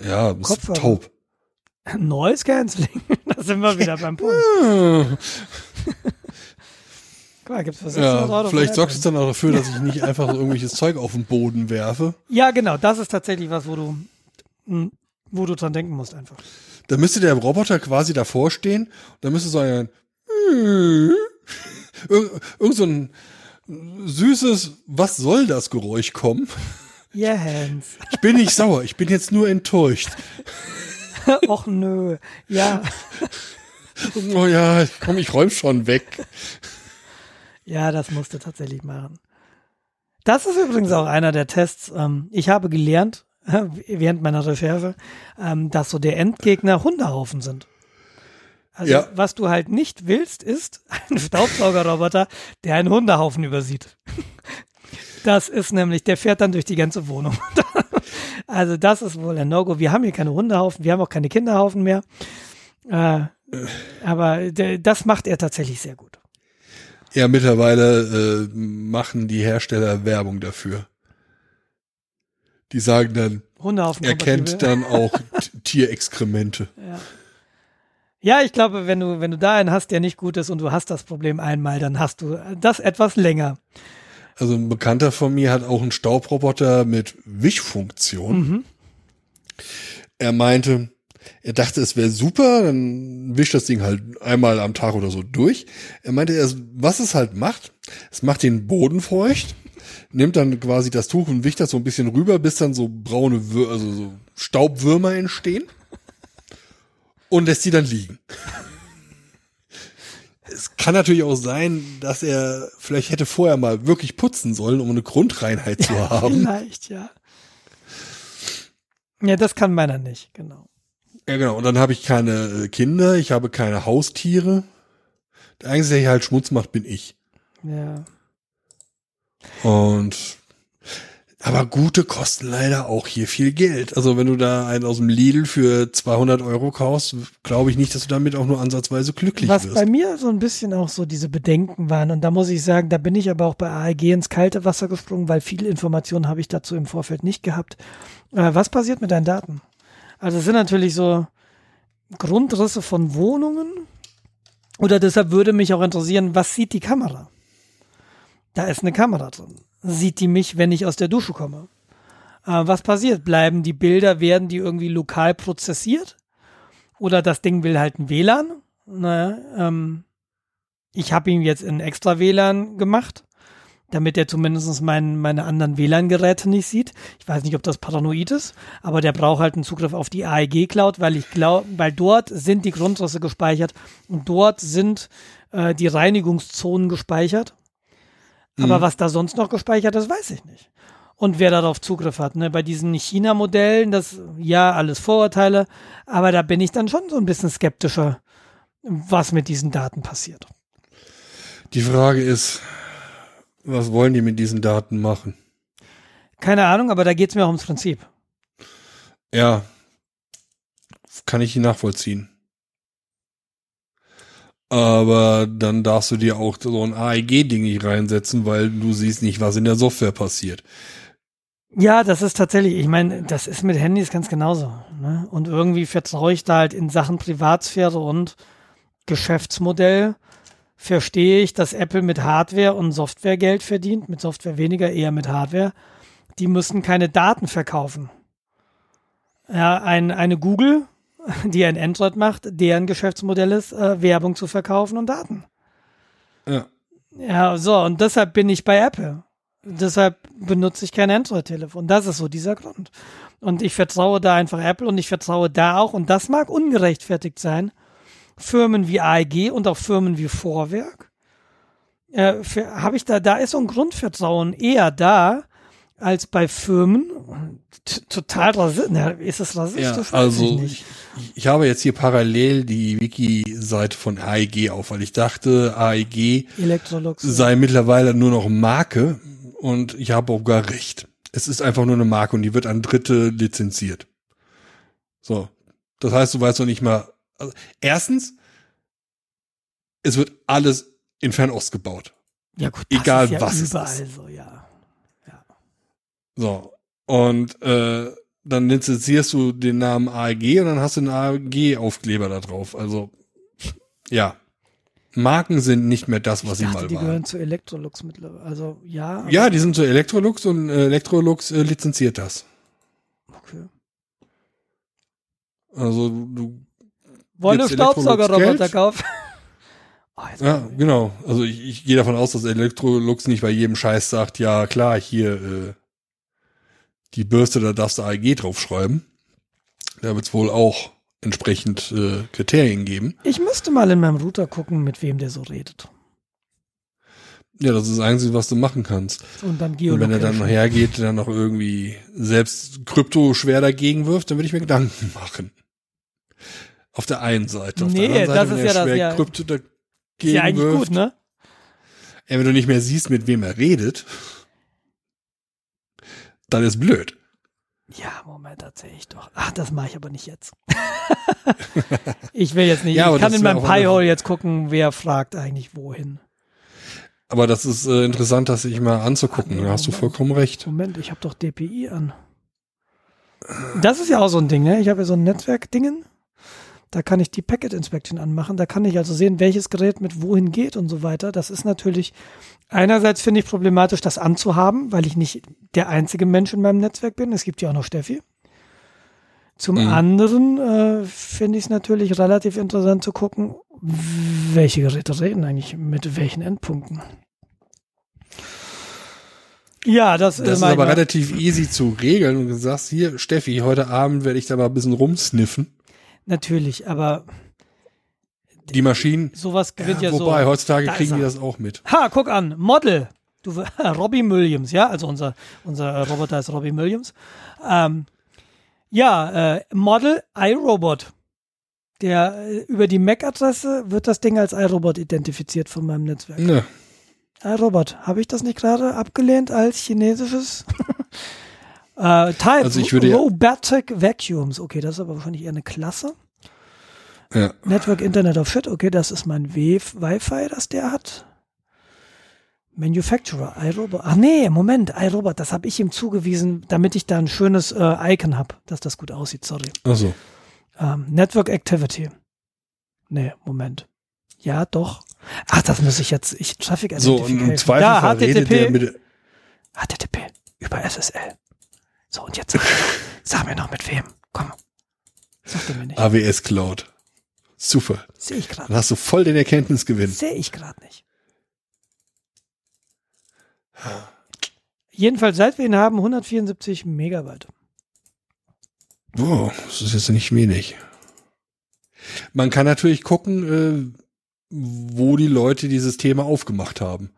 Ja, ist Kopfhörer. taub. [laughs] Noise Cancelling. [laughs] da sind wir wieder beim Punkt. Ja, mal, gibt's für 600 Euro vielleicht es Apple. dann auch dafür, dass ich nicht einfach so irgendwelches Zeug auf den Boden werfe. Ja, genau. Das ist tatsächlich was, wo du, mh, wo du dran denken musst einfach. Da müsste der Roboter quasi davor stehen. Da müsste so ein [laughs] Ir- irgend so ein süßes Was soll das Geräusch kommen. Yeah, Hands. [laughs] Ich bin nicht sauer, ich bin jetzt nur enttäuscht. [laughs] Och nö. Ja. Oh ja, komm, ich räum schon weg. Ja, das musst du tatsächlich machen. Das ist übrigens auch einer der Tests. Ähm, ich habe gelernt, [laughs] während meiner Recherche, ähm, dass so der Endgegner Hundehaufen sind. Also, Ja. was du halt nicht willst, ist ein [laughs] Staubsaugerroboter, der einen Hundehaufen übersieht. [laughs] Das ist nämlich, der fährt dann durch die ganze Wohnung. Also, das ist wohl ein No-Go. Wir haben hier keine Hundehaufen, wir haben auch keine Kinderhaufen mehr. Äh, aber das macht er tatsächlich sehr gut. Ja, mittlerweile äh, machen die Hersteller Werbung dafür. Die sagen dann, Hundehaufen. er kennt dann auch [laughs] Tierexkremente. Ja. Ja, ich glaube, wenn du, wenn du da einen hast, der nicht gut ist und du hast das Problem einmal, dann hast du das etwas länger. Also ein Bekannter von mir hat auch einen Staubroboter mit Wischfunktion. Er meinte, er dachte, es wäre super, dann wischt das Ding halt einmal am Tag oder so durch. Er meinte, er, was es halt macht, es macht den Boden feucht, nimmt dann quasi das Tuch und wischt das so ein bisschen rüber, bis dann so braune, Wür also so Staubwürmer entstehen und lässt sie dann liegen. Es kann natürlich auch sein, dass er vielleicht hätte vorher mal wirklich putzen sollen, um eine Grundreinheit zu haben. Vielleicht, ja. Ja, das kann meiner nicht, genau. Ja, genau. Und dann habe ich keine äh, Kinder, ich habe keine Haustiere. Der Einzige, der hier halt Schmutz macht, bin ich. Ja. Und aber gute kosten leider auch hier viel Geld. Also wenn du da einen aus dem Lidl für 200 Euro kaufst, glaube ich nicht, dass du damit auch nur ansatzweise glücklich Was wirst. bei mir so ein bisschen auch so diese Bedenken waren, und da muss ich sagen, da bin ich aber auch bei AEG ins kalte Wasser gesprungen, weil viele Informationen habe ich dazu im Vorfeld nicht gehabt. Äh, was passiert mit deinen Daten? Also es sind natürlich so Grundrisse von Wohnungen. Oder deshalb würde mich auch interessieren, was sieht die Kamera? Da ist eine Kamera drin. Sieht die mich, wenn ich aus der Dusche komme? Äh, was passiert? Bleiben die Bilder, werden die irgendwie lokal prozessiert? Oder das Ding will halt ein WLAN? Naja, ähm, ich habe ihm jetzt ein extra WLAN gemacht, damit er zumindest mein, meine anderen WLAN-Geräte nicht sieht. Ich weiß nicht, ob das paranoid ist, aber der braucht halt einen Zugriff auf die AEG-Cloud, weil ich glaube, weil dort sind die Grundrisse gespeichert und dort sind äh, die Reinigungszonen gespeichert. Aber was da sonst noch gespeichert ist, weiß ich nicht. Und wer darauf Zugriff hat, ne? Bei diesen China-Modellen, das, ja, alles Vorurteile, aber da bin ich dann schon so ein bisschen skeptischer, was mit diesen Daten passiert. Die Frage ist, was wollen die mit diesen Daten machen? Keine Ahnung, aber da geht's mir auch ums Prinzip. Ja, kann ich nachvollziehen. Aber dann darfst du dir auch so ein AEG-Ding nicht reinsetzen, weil du siehst nicht, was in der Software passiert. Ja, das ist tatsächlich, ich meine, das ist mit Handys ganz genauso. Ne? Und irgendwie vertraue ich da halt in Sachen Privatsphäre und Geschäftsmodell. Verstehe ich, dass Apple mit Hardware und Software Geld verdient, mit Software weniger, eher mit Hardware. Die müssen keine Daten verkaufen. Ja, ein, eine Google, [laughs] die ein Android macht, deren Geschäftsmodell ist, äh, Werbung zu verkaufen und Daten. Ja. Ja, so, und deshalb bin ich bei Apple. Deshalb benutze ich kein Android-Telefon. Das ist so dieser Grund. Und ich vertraue da einfach Apple und ich vertraue da auch, und das mag ungerechtfertigt sein, Firmen wie AEG und auch Firmen wie Vorwerk. Äh, Habe ich da, da ist so ein Grundvertrauen eher da, als bei Firmen. T total rassistisch. Ist es rassistisch? Ja, Weiß also ich ich, nicht. ich habe jetzt hier parallel die Wiki-Seite von AEG auf, weil ich dachte, AEG Electrolux. sei mittlerweile nur noch Marke und ich habe auch gar recht. Es ist einfach nur eine Marke und die wird an Dritte lizenziert. So. Das heißt, du weißt noch nicht mal. Also, erstens, es wird alles in Fernost gebaut. Ja gut, Egal, ja was es überall ist. so, ja. ja. So. Und äh, dann lizenzierst du den Namen AEG und dann hast du einen AEG-Aufkleber da drauf. Also, ja. Marken sind nicht mehr das, was ich sie dachte, mal die waren. gehören zu Electrolux mittlerweile. Also ja. Ja, die sind zu Electrolux und äh, Electrolux äh, lizenziert das. Okay. Also du Wollen Staubsaugerroboter kaufen? [laughs] oh, Ja, genau. Also ich, ich gehe davon aus, dass Electrolux nicht bei jedem Scheiß sagt, ja klar, hier äh, die Bürste, da darfst du AEG draufschreiben. Da wird es wohl auch entsprechend äh, Kriterien geben. Ich müsste mal in meinem Router gucken, mit wem der so redet. Ja, das ist das Einzige, was du machen kannst. Und dann Und wenn er dann Geolocation. hergeht, dann noch irgendwie selbst Krypto schwer dagegen wirft, dann würde ich mir Gedanken [laughs] machen. Auf der einen Seite. Auf Nee, der anderen Seite, das wenn ist er ja das schwer ja- Krypto dagegen Ist ja eigentlich wirft, gut, ne? Ja, wenn du nicht mehr siehst, mit wem er redet, dann ist blöd. Ja, Moment, erzähl ich doch. Ach, das mache ich aber nicht jetzt. [laughs] ich will jetzt nicht. Ja, ich kann in meinem Pi-Hole jetzt gucken, wer fragt eigentlich wohin. Aber das ist äh, interessant, das sich mal anzugucken. Ah, nee, da hast du Moment. vollkommen recht. Moment, ich habe doch DPI an. Das ist ja auch so ein Ding, ne? Ich habe ja so ein Netzwerk-Dingen. Da kann ich die Packet Inspection anmachen. Da kann ich also sehen, welches Gerät mit wohin geht und so weiter. Das ist natürlich einerseits finde ich problematisch, das anzuhaben, weil ich nicht der einzige Mensch in meinem Netzwerk bin. Es gibt ja auch noch Steffi. Zum Mhm. anderen äh, finde ich es natürlich relativ interessant zu gucken, welche Geräte reden eigentlich mit welchen Endpunkten. Ja, das, Das ist aber relativ easy zu regeln. Und du sagst, hier, Steffi, heute Abend werde ich da mal ein bisschen rumsniffen. Natürlich, aber Die Maschinen, sowas gewinnt ja, ja, wobei, so. heutzutage Da kriegen die das auch mit. Ha, guck an, Model. Du, [laughs] Robbie Williams, ja, also unser, unser Roboter ist Robbie Williams. Ähm, ja, äh, Model iRobot. Der, äh, über die MAC-Adresse wird das Ding als iRobot identifiziert von meinem Netzwerk. Ne, iRobot, habe ich das nicht gerade abgelehnt als chinesisches? [laughs] äh, Type, Also ich würde ja- Robotic Vacuums. Okay, das ist aber wahrscheinlich eher eine Klasse. ja. Network Internet of Shit, okay, das ist mein Wi-Fi, das der hat. Manufacturer, iRobot. Ach nee, Moment, iRobot, das habe ich ihm zugewiesen, damit ich da ein schönes äh, Icon habe, dass das gut aussieht, sorry. Also, Ähm, Network Activity. Nee, Moment. Ja, doch. Ach, das muss ich jetzt, ich Traffic so, und im Zweifelsfall da, redet der HTTP, mit, HTTP, über SSL. So, und jetzt sag mir, noch, mit wem. Komm. Sag mir nicht. AWS Cloud. Super. Sehe ich gerade. Dann hast du voll den Erkenntnisgewinn. Sehe ich gerade nicht. Jedenfalls, seit wir ihn haben, 174 Megabyte. Wow, das ist jetzt nicht wenig. Man kann natürlich gucken, äh, wo die Leute dieses Thema aufgemacht haben.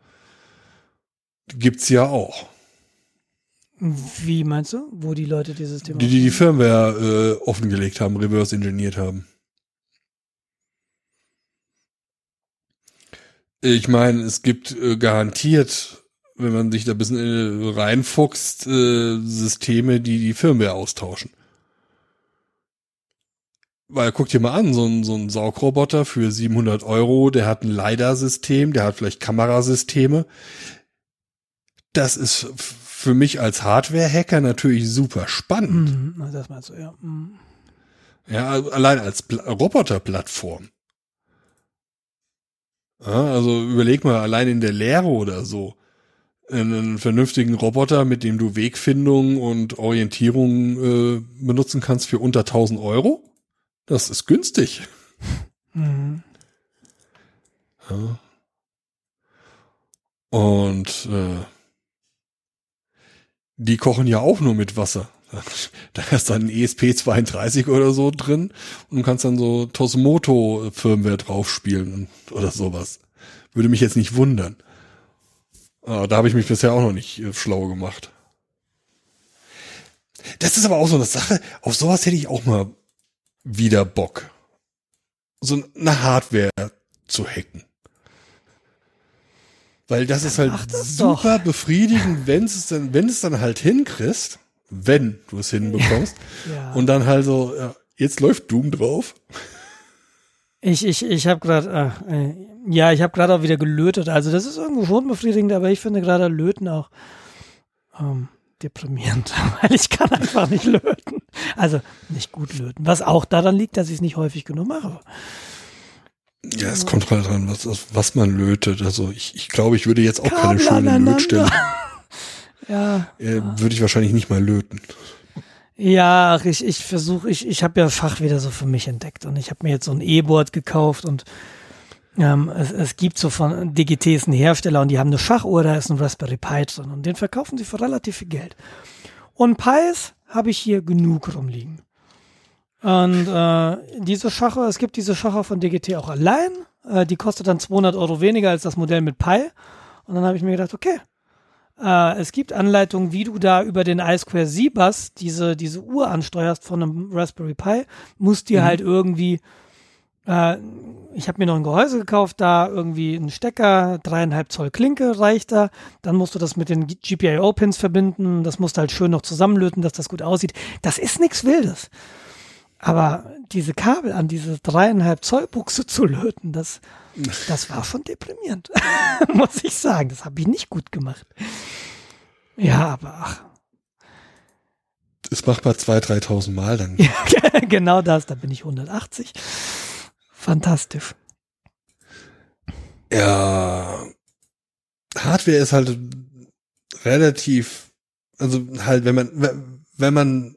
Gibt's ja auch. Wie meinst du, wo die Leute dieses Thema Die, die die Firmware äh, offengelegt haben, reverse engineert haben. Ich meine, es gibt äh, garantiert, wenn man sich da ein bisschen äh, reinfuchst, äh, Systeme, die die Firmware austauschen. Weil guck dir mal an, so ein, so ein Saugroboter für 700 Euro, der hat ein LiDAR-System, der hat vielleicht Kamerasysteme. Das ist für mich als Hardware-Hacker natürlich super spannend. Mhm, das meinst du, ja. Mhm. Ja, also allein als Pla Roboterplattform. Ja, also überleg mal, allein in der Lehre oder so. Einen vernünftigen Roboter, mit dem du Wegfindung und Orientierung äh, benutzen kannst für unter 1000 Euro. Das ist günstig. Mhm. Ja. Und äh, die kochen ja auch nur mit Wasser. [laughs] Da ist dann ein E ESP32 oder so drin und kannst dann so Tosmoto-Firmware draufspielen oder sowas. Würde mich jetzt nicht wundern. Aber da habe ich mich bisher auch noch nicht äh, schlau gemacht. Das ist aber auch so eine Sache, auf sowas hätte ich auch mal wieder Bock. So eine Hardware zu hacken. Weil das ist halt das super befriedigend, wenn es dann, wenn es dann halt hinkriegst, wenn du es hinbekommst, Ja. und dann halt so, ja, Jetzt läuft Doom drauf. Ich, ich, ich habe gerade, äh, ja, ich habe gerade auch wieder gelötet. Also das ist irgendwo schon befriedigend, aber ich finde gerade Löten auch ähm, deprimierend, [laughs] weil ich kann einfach nicht löten. Also nicht gut löten. Was auch daran liegt, dass ich es nicht häufig genug mache. Ja, es kommt halt dran, was, was man lötet. Also ich, ich glaube, ich würde jetzt auch Kabel keine schöne. Lötstelle. [laughs] Ja, Äh, würde ich wahrscheinlich nicht mal löten. Ja, ich, ich versuche, ich, ich habe ja Schach wieder so für mich entdeckt und ich habe mir jetzt so ein E-Board gekauft und ähm, es, es gibt so von DGT ist ein Hersteller und die haben eine Schachuhr, da ist ein Raspberry Pi drin und den verkaufen sie für relativ viel Geld. Und Pis habe ich hier genug rumliegen. Und äh, diese Schachuhr, es gibt diese Schachuhr von DGT auch allein, äh, die kostet dann 200 Euro weniger als das Modell mit Pi. Und dann habe ich mir gedacht, okay, äh, es gibt Anleitungen, wie du da über den iSquare Z-Bus diese, diese Uhr ansteuerst von einem Raspberry Pi. Musst dir halt irgendwie, äh, ich habe mir noch ein Gehäuse gekauft, da irgendwie ein Stecker, dreieinhalb Zoll Klinke reicht da. Dann musst du das mit den GPIO-Pins verbinden. Das musst du halt schön noch zusammenlöten, dass das gut aussieht. Das ist nichts Wildes. Aber diese Kabel an diese dreieinhalb Zoll Buchse zu löten, das, das war schon deprimierend, [laughs] muss ich sagen. Das habe ich nicht gut gemacht. Ja, aber ach, Das macht mal 2.000, 3.000 Mal dann. ja, [laughs] genau das, da bin ich 180. Fantastisch. Ja, Hardware ist halt relativ, also halt, wenn man, wenn man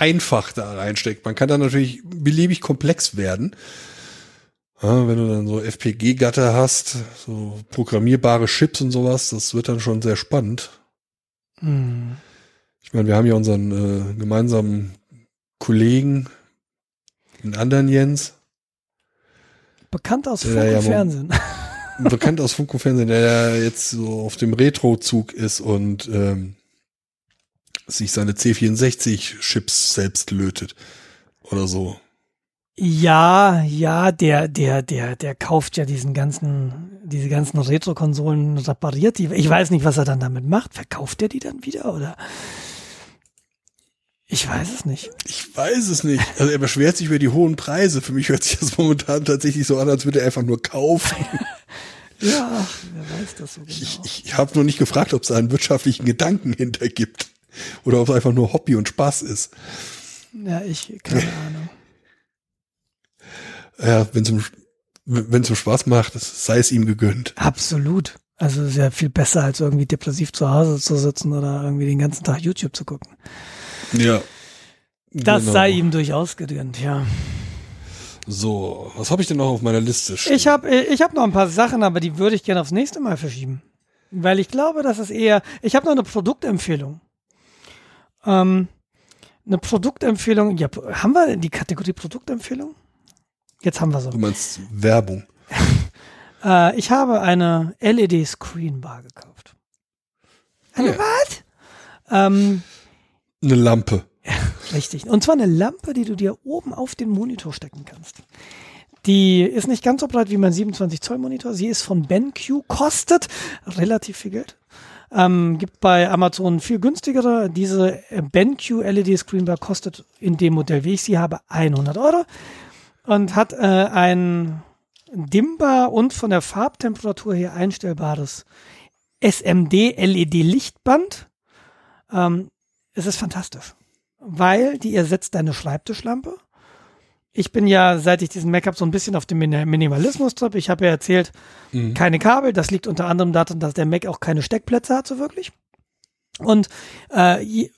einfach da reinsteckt, man kann da natürlich beliebig komplex werden. Ja, wenn du dann so FPG-Gatter hast, so programmierbare Chips und sowas, das wird dann schon sehr spannend. Hm. Ich meine, wir haben ja unseren äh, gemeinsamen Kollegen, den anderen Jens, Bekannt aus Ja, Funk ja, und Fernsehen. bekannt aus Funk und Fernsehen, der jetzt so auf dem Retro-Zug ist und ähm, sich seine C64-Chips selbst lötet. Oder so. Ja, ja, der, der, der, der kauft ja diesen ganzen, diese ganzen Retro-Konsolen, repariert die. Ich weiß nicht, was er dann damit macht. Verkauft er die dann wieder oder? Ich weiß es nicht. Ich weiß es nicht. Also er beschwert sich über die hohen Preise. Für mich hört sich das momentan tatsächlich so an, als würde er einfach nur kaufen. [laughs] Ja, wer weiß das so genau. Ich, ich habe nur nicht gefragt, ob es einen wirtschaftlichen Gedanken hinter gibt. Oder ob es einfach nur Hobby und Spaß ist. Ja, ich, keine [laughs] Ahnung. Ja, wenn es es ihm Spaß macht, sei es ihm gegönnt. Absolut. Also ist ja viel besser, als irgendwie depressiv zu Hause zu sitzen oder irgendwie den ganzen Tag YouTube zu gucken. Ja. Das Genau. sei ihm durchaus gegönnt, ja. So, was habe ich denn noch auf meiner Liste stehen? Ich habe ich hab noch ein paar Sachen, aber die würde ich gerne aufs nächste Mal verschieben. Weil ich glaube, das ist eher. Ich habe noch eine Produktempfehlung. Ähm, eine Produktempfehlung. Ja, haben wir die Kategorie Produktempfehlung? Jetzt haben wir so. Du meinst Werbung. [laughs] Äh, ich habe eine LED Screenbar gekauft. Eine Ja. was? Ähm, Eine Lampe. [laughs] Richtig. Und zwar eine Lampe, die du dir oben auf den Monitor stecken kannst. Die ist nicht ganz so breit wie mein 27 Zoll Monitor. Sie ist von BenQ, kostet relativ viel Geld. Ähm, gibt bei Amazon viel günstigere. Diese BenQ LED Screenbar kostet in dem Modell, wie ich sie habe, 100 Euro und hat äh, ein dimmbar und von der Farbtemperatur her einstellbares SMD LED Lichtband. Ähm, es ist fantastisch weil die ersetzt deine Schreibtischlampe. Ich bin ja, seit ich diesen Mac habe, so ein bisschen auf dem Min- Minimalismus-Trip. Ich habe ja erzählt, Mhm. keine Kabel. Das liegt unter anderem daran, dass der Mac auch keine Steckplätze hat, so wirklich. Und äh,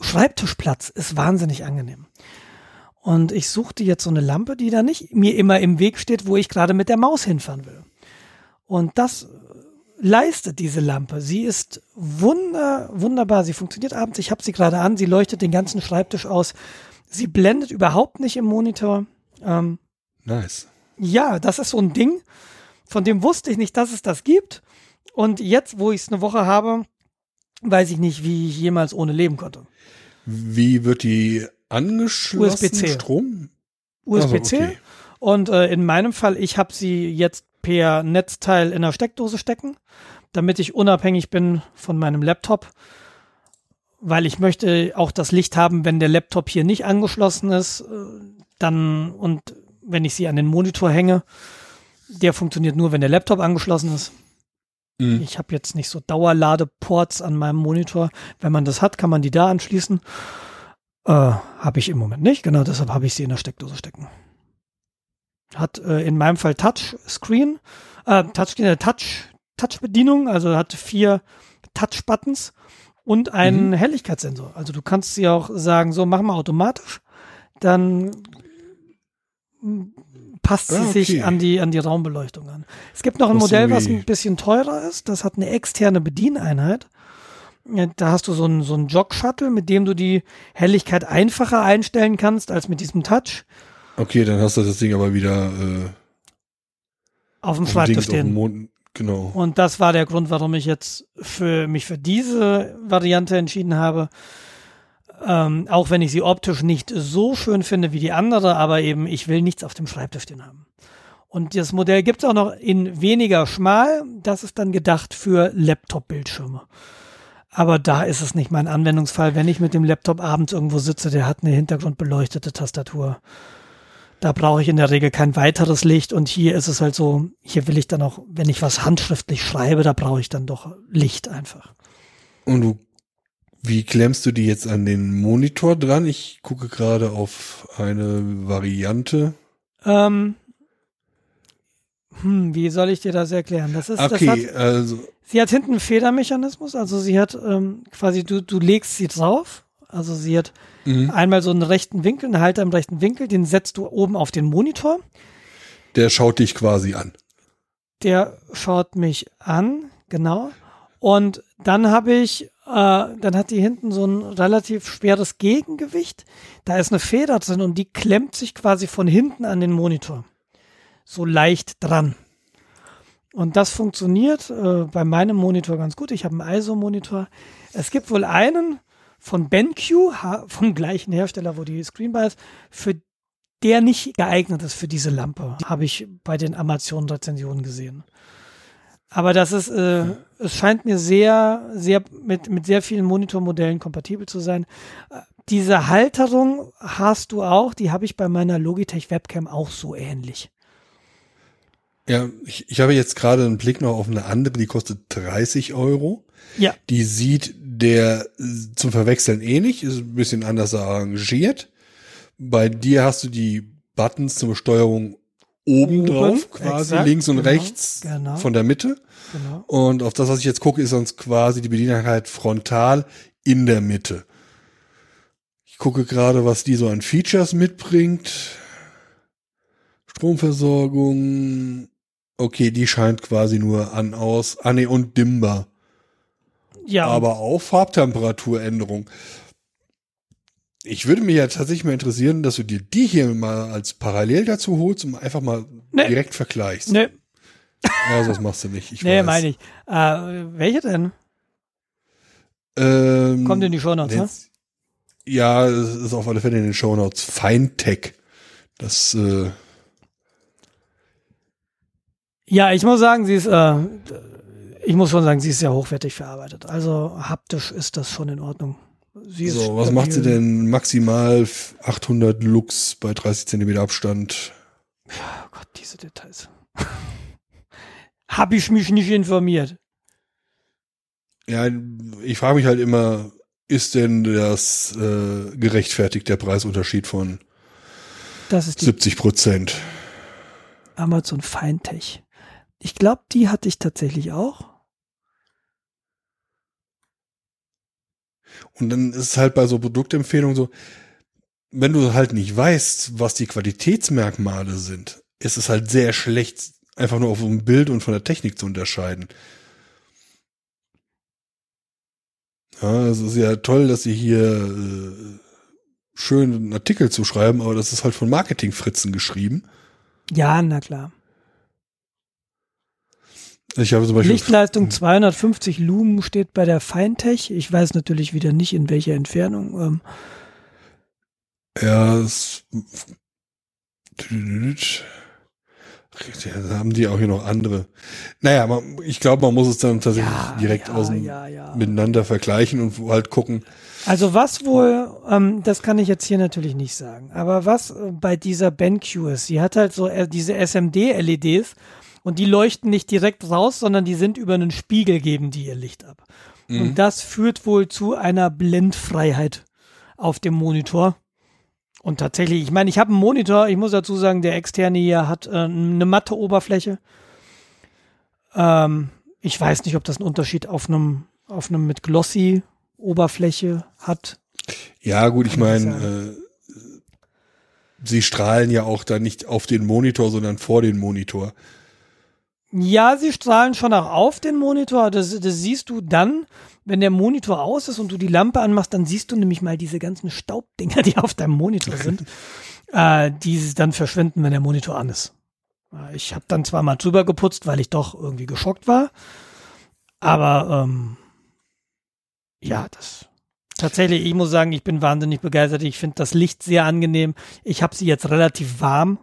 Schreibtischplatz ist wahnsinnig angenehm. Und ich suchte jetzt so eine Lampe, die da nicht mir immer im Weg steht, wo ich gerade mit der Maus hinfahren will. Und das leistet diese Lampe. Sie ist wunder, wunderbar. Sie funktioniert abends. Ich habe sie gerade an. Sie leuchtet den ganzen Schreibtisch aus. Sie blendet überhaupt nicht im Monitor. Ähm, Nice. ja, das ist so ein Ding, von dem wusste ich nicht, dass es das gibt. Und jetzt, wo ich es eine Woche habe, weiß ich nicht, wie ich jemals ohne leben konnte. Wie wird die angeschlossen? USB-C. Strom? USB-C. Also, okay. Und äh, in meinem Fall, ich habe sie jetzt per Netzteil in der Steckdose stecken, damit ich unabhängig bin von meinem Laptop. Weil ich möchte auch das Licht haben, wenn der Laptop hier nicht angeschlossen ist, äh, dann und wenn ich sie an den Monitor hänge, der funktioniert nur, wenn der Laptop angeschlossen ist. Mhm. Ich habe jetzt nicht so Dauerladeports an meinem Monitor. Wenn man das hat, kann man die da anschließen. Äh, habe ich im Moment nicht, genau deshalb habe ich sie in der Steckdose stecken. Hat äh, in meinem Fall Touchscreen, äh, Touchscreen, äh, Touch, Touch-Bedienung, also hat vier Touch-Buttons und einen Mhm. Helligkeitssensor. Also du kannst sie auch sagen, so mach mal automatisch, dann passt sie Ah, okay. sich an die, an die Raumbeleuchtung an. Es gibt noch ein so, Modell, was ein bisschen teurer ist. Das hat eine externe Bedieneinheit. Da hast du so einen, so einen Jog-Shuttle, mit dem du die Helligkeit einfacher einstellen kannst als mit diesem Touch Okay, dann hast du das Ding aber wieder äh, auf dem Schreibtisch stehen. Genau. Und das war der Grund, warum ich jetzt für mich für diese Variante entschieden habe. Ähm, auch wenn ich sie optisch nicht so schön finde wie die andere, aber eben ich will nichts auf dem Schreibtisch stehen haben. Und das Modell gibt es auch noch in weniger schmal. Das ist dann gedacht für Laptop-Bildschirme. Aber da ist es nicht mein Anwendungsfall, wenn ich mit dem Laptop abends irgendwo sitze, der hat eine hintergrundbeleuchtete Tastatur. Da brauche ich in der Regel kein weiteres Licht und hier ist es halt so, hier will ich dann auch, wenn ich was handschriftlich schreibe, da brauche ich dann doch Licht einfach. Und du, wie klemmst du die jetzt an den Monitor dran? Ich gucke gerade auf eine Variante. Ähm, hm, wie soll ich dir das erklären? Das ist, das Okay, hat, also sie hat hinten einen Federmechanismus, also sie hat ähm, quasi, du, du legst sie drauf, also sie hat mhm. einmal so einen rechten Winkel, einen Halter im rechten Winkel, den setzt du oben auf den Monitor. der schaut dich quasi an. Der schaut mich an, genau. Und dann habe ich, äh, dann hat die hinten so ein relativ schweres Gegengewicht. Da ist eine Feder drin und die klemmt sich quasi von hinten an den Monitor. So leicht dran. Und das funktioniert äh, bei meinem Monitor ganz gut. Ich habe einen ISO-Monitor. Es gibt wohl einen von BenQ, vom gleichen Hersteller, wo die Screenbar ist, für der nicht geeignet ist für diese Lampe. Habe ich bei den Amazon-Rezensionen gesehen. Aber das ist, äh, es scheint mir sehr, sehr mit, mit sehr vielen Monitormodellen kompatibel zu sein. Diese Halterung hast du auch, die habe ich bei meiner Logitech Webcam auch so ähnlich. Ja, ich, ich habe jetzt gerade einen Blick noch auf eine andere, die kostet 30 Euro. Ja, Die sieht der zum Verwechseln ähnlich, ist ein bisschen anders arrangiert. Bei dir hast du die Buttons zur Steuerung oben drauf, quasi exakt, links und genau, rechts genau. von der Mitte. genau. Und auf das, was ich jetzt gucke, ist sonst quasi die Bedieneinheit frontal in der Mitte. Ich gucke gerade, was die so an Features mitbringt. Stromversorgung. Okay, die scheint quasi nur an, aus, ah nee, und dimmbar. Ja, Aber auch Farbtemperaturänderung. Ich würde mich ja tatsächlich mal interessieren, dass du dir die hier mal als parallel dazu holst und einfach mal Nee. direkt vergleichst. ne, Ja, das machst du nicht. Ich nee, weiß. meine ich. Äh, welche denn? Ähm, Kommt in die Shownotes, ne? Ja, es ist auf alle Fälle in den Shownotes. Feintech. Das, äh, Ja, ich muss sagen, sie ist, äh, ich muss schon sagen, sie ist sehr hochwertig verarbeitet. Also haptisch ist das schon in Ordnung. Sie so, was macht sie denn? Maximal 800 Lux bei 30 Zentimeter Abstand. Oh Gott, diese Details. Hab ich mich nicht informiert. Ja, ich frage mich halt immer, ist denn das äh, gerechtfertigt, der Preisunterschied von Das ist die 70 Prozent? Amazon Feintech. Ich glaube, die hatte ich tatsächlich auch. Und dann ist es halt bei so Produktempfehlungen so, wenn du halt nicht weißt, was die Qualitätsmerkmale sind, ist es halt sehr schlecht, einfach nur auf dem Bild und von der Technik zu unterscheiden. Ja, es ist ja toll, dass sie hier äh, schön einen Artikel zu schreiben, aber das ist halt von Marketingfritzen geschrieben. Ja, na klar. Ich habe zum Beispiel Lichtleistung 250 Lumen steht bei der Feintech. Ich weiß natürlich wieder nicht, in welcher Entfernung. Ähm, Ja, es, da haben die auch hier noch andere. Naja, man, ich glaube, man muss es dann tatsächlich ja, direkt ja, ja, ja. miteinander vergleichen und halt gucken. Also was wohl, ähm, das kann ich jetzt hier natürlich nicht sagen, aber was äh, bei dieser BenQ ist, sie hat halt so äh, diese SMD-LEDs und die leuchten nicht direkt raus, sondern die sind über einen Spiegel, geben die ihr Licht ab. Mhm. Und das führt wohl zu einer Blendfreiheit auf dem Monitor. Und tatsächlich, ich meine, ich habe einen Monitor, ich muss dazu sagen, der externe hier hat äh, eine matte Oberfläche. Ähm, ich weiß nicht, ob das einen Unterschied auf einem, auf einem mit Glossy Oberfläche hat. Ja, gut, ich meine, äh, sie strahlen ja auch da nicht auf den Monitor, sondern vor den Monitor. Ja, sie strahlen schon auch auf den Monitor. Das, das siehst du dann, wenn der Monitor aus ist und du die Lampe anmachst, dann siehst du nämlich mal diese ganzen Staubdinger, die auf deinem Monitor sind, [laughs] äh, die dann verschwinden, wenn der Monitor an ist. Äh, Ich habe dann zwar mal drüber geputzt, weil ich doch irgendwie geschockt war, aber ähm, ja, das tatsächlich, ich muss sagen, ich bin wahnsinnig begeistert. Ich finde das Licht sehr angenehm. Ich habe sie jetzt relativ warm.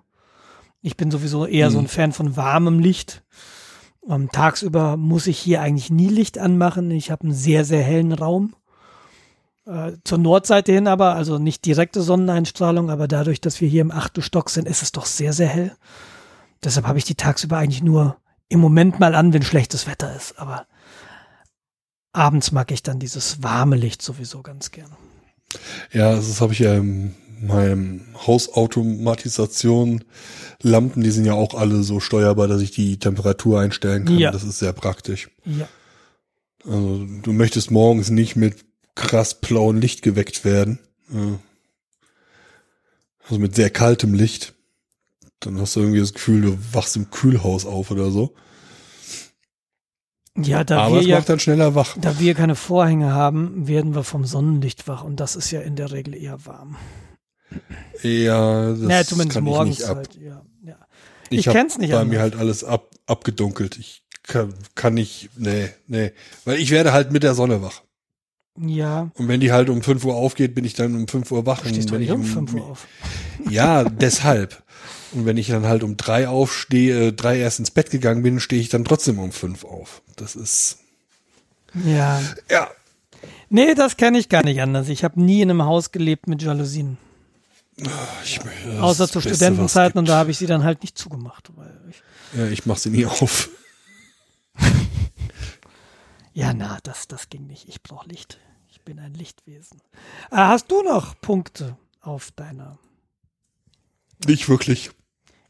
Ich bin sowieso eher so ein Mhm. Fan von warmem Licht. Ähm, tagsüber muss ich hier eigentlich nie Licht anmachen. Ich habe einen sehr, sehr hellen Raum. Äh, zur Nordseite hin aber, also nicht direkte Sonneneinstrahlung, aber dadurch, dass wir hier im achten Stock sind, ist es doch sehr, sehr hell. Deshalb habe ich die tagsüber eigentlich nur im Moment mal an, wenn schlechtes Wetter ist. Aber abends mag ich dann dieses warme Licht sowieso ganz gerne. Ja, das habe ich ja in meinem Hausautomatisation Lampen, die sind ja auch alle so steuerbar, dass ich die Temperatur einstellen kann. Ja. Das ist sehr praktisch. Ja. Also du möchtest morgens nicht mit krass blauem Licht geweckt werden. Also mit sehr kaltem Licht. Dann hast du irgendwie das Gefühl, du wachst im Kühlhaus auf oder so. Ja, da Aber wir es ja, macht dann schneller wach. da wir keine Vorhänge haben, werden wir vom Sonnenlicht wach und das ist ja in der Regel eher warm. Ja, das naja, zumindest kann morgens ich nicht ab. halt, ja. ja. Ich hab kenn's nicht bei anders. mir halt alles ab, abgedunkelt. Ich kann, kann nicht, nee, nee. Weil ich werde halt mit der Sonne wach. Ja, Und wenn die halt um 5 Uhr aufgeht, bin ich dann um 5 Uhr wach. du stehst doch wenn nicht ich um 5 Uhr auf. [laughs] Ja, deshalb. Und wenn ich dann halt um drei aufstehe, drei erst ins Bett gegangen bin, stehe ich dann trotzdem um fünf auf. Das ist, Ja. ja, Nee, das kenne ich gar nicht anders. Ich habe nie in einem Haus gelebt mit Jalousien. Ich, Außer zu Beste, Studentenzeiten und da habe ich sie dann halt nicht zugemacht. Ich. Ja, ich mache sie nie auf. ja, na, das, das ging nicht. Ich brauche Licht. Ich bin ein Lichtwesen. Äh, hast du noch Punkte auf deiner? Nicht wirklich.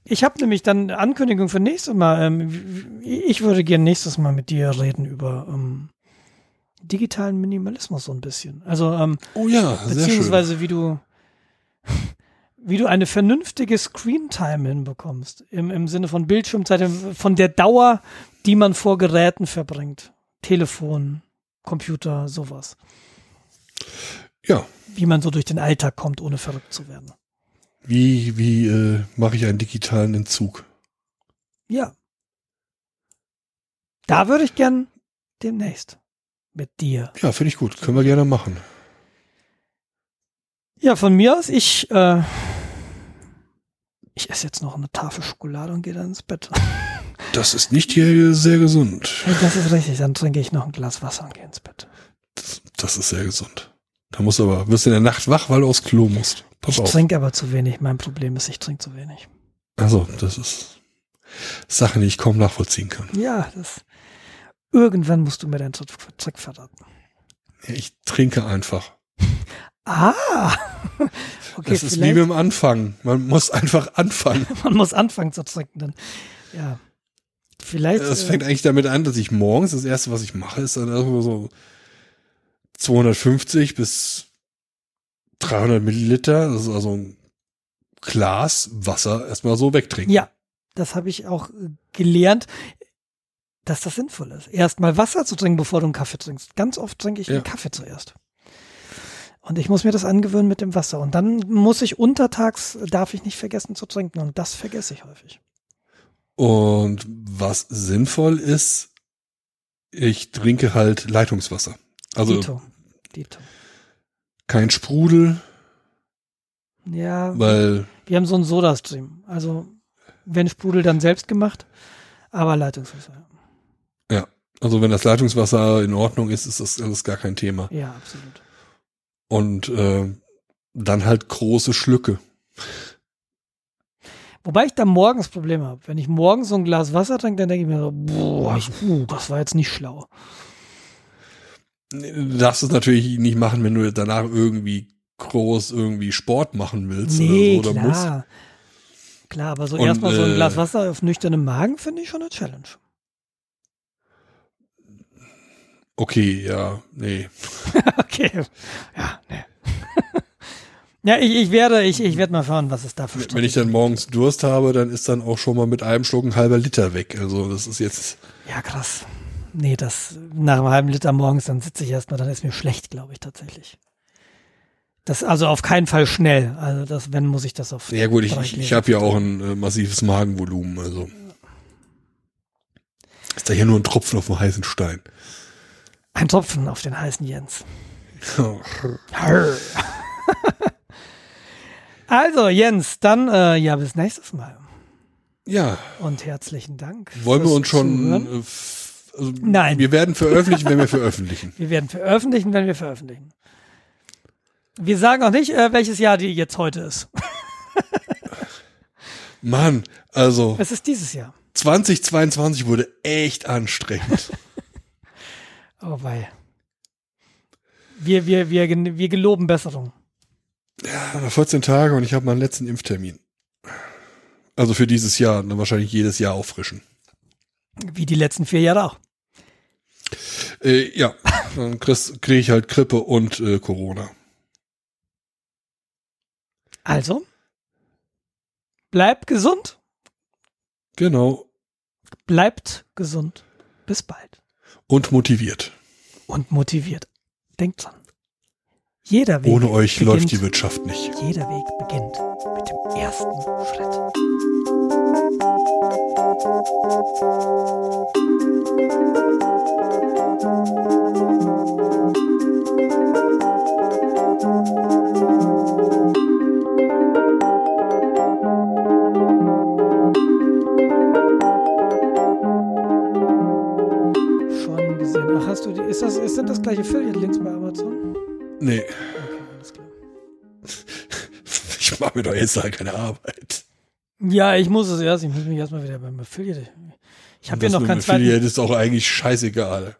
Ich habe nämlich dann eine Ankündigung für nächstes Mal. Ähm, ich würde gerne nächstes Mal mit dir reden über ähm, digitalen Minimalismus so ein bisschen. Also ähm, Oh ja, sehr schön. beziehungsweise wie du wie du eine vernünftige Screentime hinbekommst im, im Sinne von Bildschirmzeit, von der Dauer, die man vor Geräten verbringt, Telefon, Computer, sowas, Ja, wie man so durch den Alltag kommt, ohne verrückt zu werden. wie, wie äh, mache ich einen digitalen Entzug? Ja, da würde ich gern demnächst mit dir. Ja, finde ich gut. Können wir gerne machen. Ja, von mir aus, ich äh, ich esse jetzt noch eine Tafel Schokolade und gehe dann ins Bett. [laughs] Das ist nicht hier sehr gesund. Das ist richtig, dann trinke ich noch ein Glas Wasser und gehe ins Bett. Das, das ist sehr gesund. Da musst du aber, wirst in der Nacht wach, weil du aufs Klo musst. Pass Ich auf. trinke aber zu wenig. Mein Problem ist, ich trinke zu wenig. Also, das ist Sachen, die ich kaum nachvollziehen kann. Ja, das. Irgendwann musst du mir deinen Trick verraten. Ich trinke einfach. [laughs] Ah! [laughs] Okay, das ist wie vielleicht. beim Anfangen. Man muss einfach anfangen. [laughs] man muss anfangen zu trinken dann. Ja. Vielleicht. Es äh, fängt eigentlich damit an, dass ich morgens, das erste, was ich mache, ist dann irgendwo so 250 bis 300 Milliliter, das ist also ein Glas Wasser erstmal so wegtrinken. ja, das habe ich auch äh, gelernt, dass das sinnvoll ist. Erstmal Wasser zu trinken, bevor du einen Kaffee trinkst. Ganz oft trinke ich Ja. einen Kaffee zuerst. Und ich muss mir das angewöhnen mit dem Wasser. Und dann muss ich untertags, darf ich nicht vergessen zu trinken. Und das vergesse ich häufig. Und was sinnvoll ist, ich trinke halt Leitungswasser. Also Dito. Dito. kein Sprudel, Ja, weil wir haben so einen Sodastream. Also, wenn Sprudel, dann selbst gemacht. Aber Leitungswasser. Also wenn das Leitungswasser in Ordnung ist, ist das alles gar kein Thema. Ja, absolut. Und äh, dann halt große Schlücke. Wobei ich da morgens Probleme habe. Wenn ich morgens so ein Glas Wasser trinke, dann denke ich mir so, boah, ich, uh, das war jetzt nicht schlau. Du darfst es natürlich nicht machen, wenn du danach irgendwie groß irgendwie Sport machen willst Nee, oder so. Oder musst. klar. Klar, aber so erstmal so ein äh, Glas Wasser auf nüchternem Magen finde ich schon eine Challenge. Okay, ja, nee. [laughs] okay. Ja, nee. [laughs] ja, ich, ich werde, ich, ich werde mal schauen, was es da für Wenn ich dann morgens Durst habe, dann ist dann auch schon mal mit einem Schluck ein halber Liter weg. Also das ist jetzt. Ja, krass. Nee, das nach einem halben Liter morgens, dann sitze ich erstmal, dann ist mir schlecht, glaube ich, tatsächlich. Das also auf keinen Fall schnell. Also das, wenn muss ich das auf. Ja gut, ich, ich, ich habe ja auch ein äh, massives Magenvolumen, also. Ist da hier nur ein Tropfen auf dem heißen Stein. Ein Tropfen auf den heißen Jens. [laughs] Also, Jens, dann äh, ja, bis nächstes Mal. Ja, Und herzlichen Dank. wollen wir uns schon. Äh, also Nein. Wir werden veröffentlichen, wenn wir veröffentlichen. [laughs] Wir werden veröffentlichen, wenn wir veröffentlichen. Wir sagen auch nicht, äh, welches Jahr die jetzt heute ist. Mann, also Es ist dieses Jahr. 2022 wurde echt anstrengend. [laughs] Oh wei. Wir, wir, wir, wir geloben Besserung. Ja, noch 14 Tage und ich habe meinen letzten Impftermin. Also für dieses Jahr, dann wahrscheinlich jedes Jahr auffrischen. Wie die letzten vier Jahre auch. Äh, ja, dann kriege ich halt Grippe und äh, Corona. Also, bleibt gesund, Genau. bleibt gesund. Bis bald. Und motiviert. Und motiviert. Denkt dran. Jeder Weg Ohne euch beginnt, läuft die Wirtschaft nicht. Jeder Weg beginnt mit dem ersten Schritt. Hast du die, ist das, ist das das gleiche Affiliate-Links bei Amazon? Nee, Okay, alles klar. [laughs] ich mache mir doch jetzt halt keine Arbeit. Ja, ich muss es erst. Ich muss mich erstmal wieder beim Affiliate. Ich habe hier Das noch zweiten. Affiliate ist auch eigentlich scheißegal.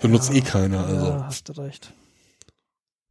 Benutzt Ja, eh keiner, also. Ja, hast du recht.